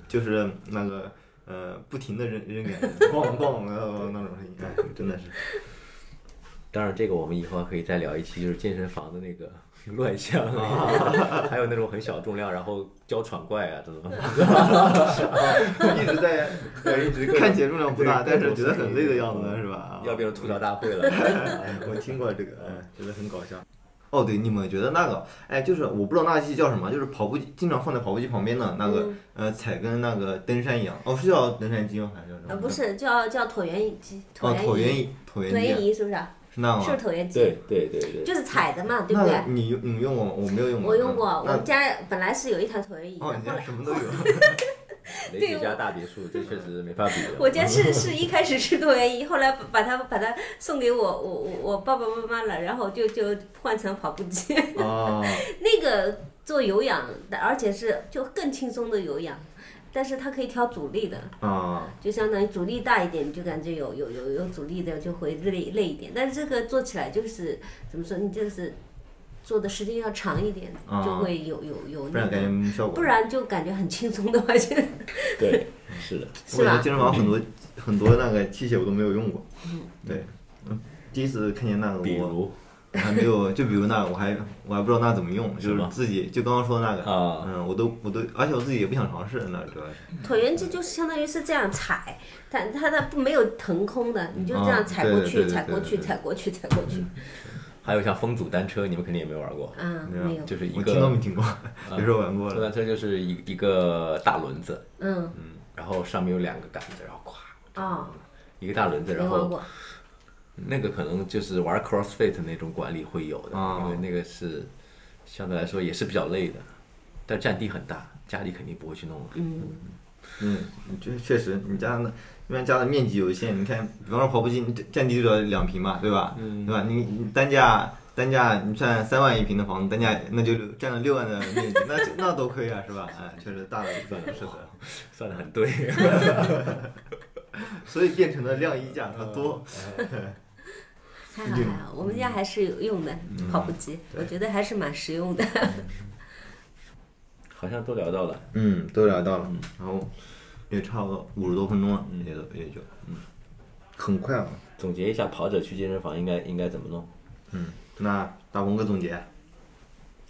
就是那个呃，不停的扔扔杆，咣咣的那种声音，哎，真的是。当然，这个我们以后还可以再聊一期，就是健身房的那个 乱象，还有那种很小重量，然后教喘怪啊这种。一直在一直看起来重量不大，但是觉得很累的样子，是吧？要变成吐槽大会了。我听过这个，嗯，觉得很搞笑。哦，对，你们觉得那个，哎，就是我不知道那个机器叫什么，就是跑步机经常放在跑步机旁边的那个，呃，踩跟那个登山一样。哦，是叫登山机吗？还是叫什么？呃，不。是，叫叫椭圆机，哦，椭圆仪，仪，椭圆椭圆机仪是不是啊？是那？是不是椭圆机？对对对对，就是踩的嘛，对不对？你用你用过吗？我没有用过。我用过，嗯我们家本来是有一台椭圆仪的，哦，你后来家什么都有。雷姐家大别墅，这确实没法比。我家是是一开始是椭圆仪，后来把它把它送给我我我我爸爸妈妈了，然后就就换成跑步机。哦，那个做有氧的，而且是就更轻松的有氧，但是它可以挑阻力的，啊，就相当于阻力大一点，你就感觉有有有有阻力的就会累累一点。但是这个做起来就是怎么说，你就是做的时间要长一点，啊就会有有有那不然感觉个，效果。不然就感觉很轻松的完全 对，是的，是吧我感觉？健身房很多很多那个器械我都没有用过。对，嗯，第一次看见那个我比如还没有，就比如那个我还我还不知道那怎么用，就是自己就刚刚说的那个，啊嗯，我都我都，而且我自己也不想尝试，那主要是。椭圆机就是相当于是这样踩，它它它不没有腾空的，你就这样啊踩过去，踩过去，踩过去，踩过去。还有像风阻单车，你们肯定也没玩过，嗯，没有没有，就是一我听都没听过，别说玩过风阻了。单车就是一一个大轮子，嗯，嗯，然后上面有两个杆子，然后咵，啊，一个大轮子，然后。那个可能就是玩 CrossFit 那种管理会有的，啊因为那个是相对来说也是比较累的，但占地很大，家里肯定不会去弄的。嗯，嗯，你这确实，你家的一般家的面积有限，你看，比方说跑步机，你占占地就要两平嘛，对吧？嗯对吧？你你单价单价你算三万一平的房子，单价那就占了六万的面积，那就 那多亏啊，是吧？哎，确实大的不算是的，算的很对，所以变成了晾衣架，它多。还好还好，我们家还是有用的跑步机，我觉得还是蛮实用的。好像都聊到了。嗯，都聊到了，然后也差不多五十多分钟了，也都也就嗯，很快啊。总结一下，跑者去健身房应该应该怎么弄？嗯，那大鹏哥总结。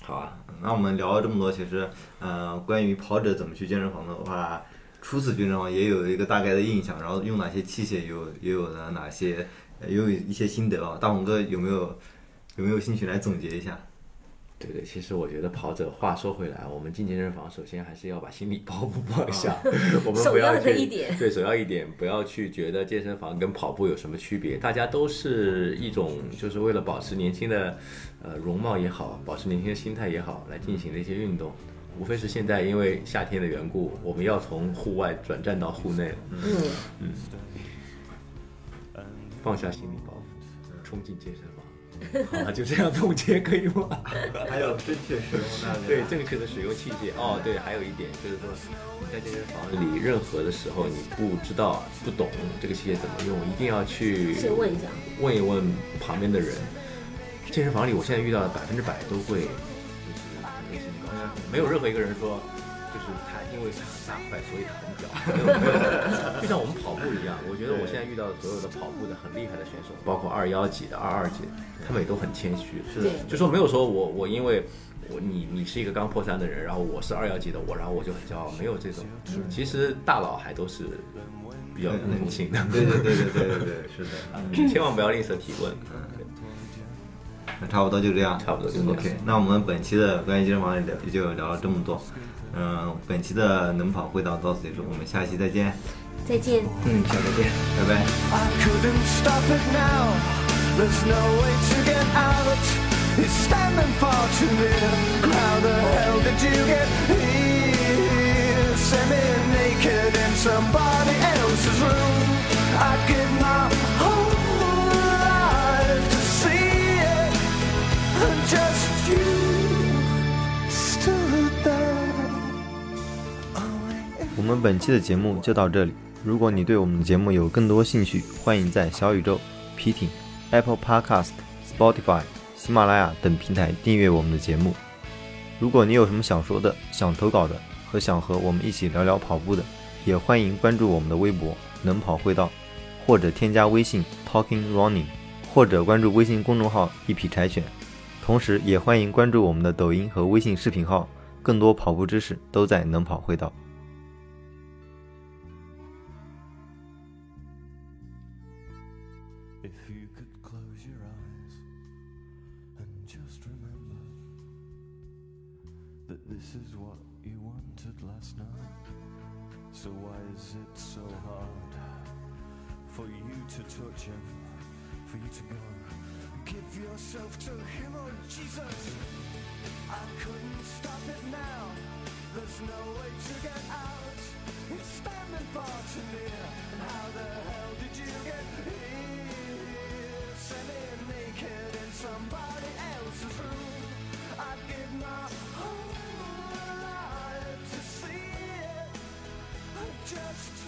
好啊，那我们聊了这么多，其实，呃，关于跑者怎么去健身房的话，初次去健身房也有一个大概的印象，然后用哪些器械，有也有了哪些，呃也有一些心得啊。大鹏哥有没有有没有兴趣来总结一下？对对，其实我觉得跑者，话说回来，我们进健身房首先还是要把心理包袱放下，我们 首要不要去的一点对首要一点，不要去觉得健身房跟跑步有什么区别，大家都是一种就是为了保持年轻的呃容貌也好，保持年轻的心态也好来进行的一些运动。无非是现在因为夏天的缘故，我们要从户外转战到户内了，嗯，放下心理包袱，冲进健身房。好了，就这样总结可以吗？还有正确使用那个对正确的使用器械哦，对，还有一点就是说，你在健身房里任何的时候你不知道、不懂这个器械怎么用，一定要去先问一下。问一问旁边的人。健身房里，我现在遇到的百分之百都会就是没有任何一个人说就是他因为他很大块，所以他很屌，没有没有，就像我们跑步一样，我觉得我现在遇到的所有的跑步的很厉害的选手，包括二幺级的、二二几的，他们也都很谦虚，是的，就说没有说我我因为我你你是一个刚破三的人，然后我是二幺级的我，然后我就很骄傲，没有这种。其实大佬还都是比较冷静的，对对对对对对对，是的。嗯千万不要吝啬提问。那差不多就这样，差不多就这样 OK，那我们本期的关于健身房聊也就聊了这么多。嗯，本期的能跑会到到此结束，我们下期再见。再见。嗯，下次见，拜拜。I couldn't stop it now. There's no way to get out. It's standing far too near. How the hell did you get here? Semi-naked in somebody else's room. I'd give my whole life to see it. And just you 我们本期的节目就到这里。如果你对我们的节目有更多兴趣，欢迎在小宇宙、皮艇、Apple Podcast、Spotify、喜马拉雅等平台订阅我们的节目。如果你有什么想说的、想投稿的和想和我们一起聊聊跑步的，也欢迎关注我们的微博“能跑会道”，或者添加微信 Talking Running，或者关注微信公众号“一匹柴犬”，同时也欢迎关注我们的抖音和微信视频号，更多跑步知识都在能跑会道。That this is what you wanted last night. So why is it so hard for you to touch him, for you to go? Give yourself to him, oh Jesus! I couldn't stop it now. There's no way to get out. It's standing far too near. And how the hell did you get here? Semi-naked in somebody Just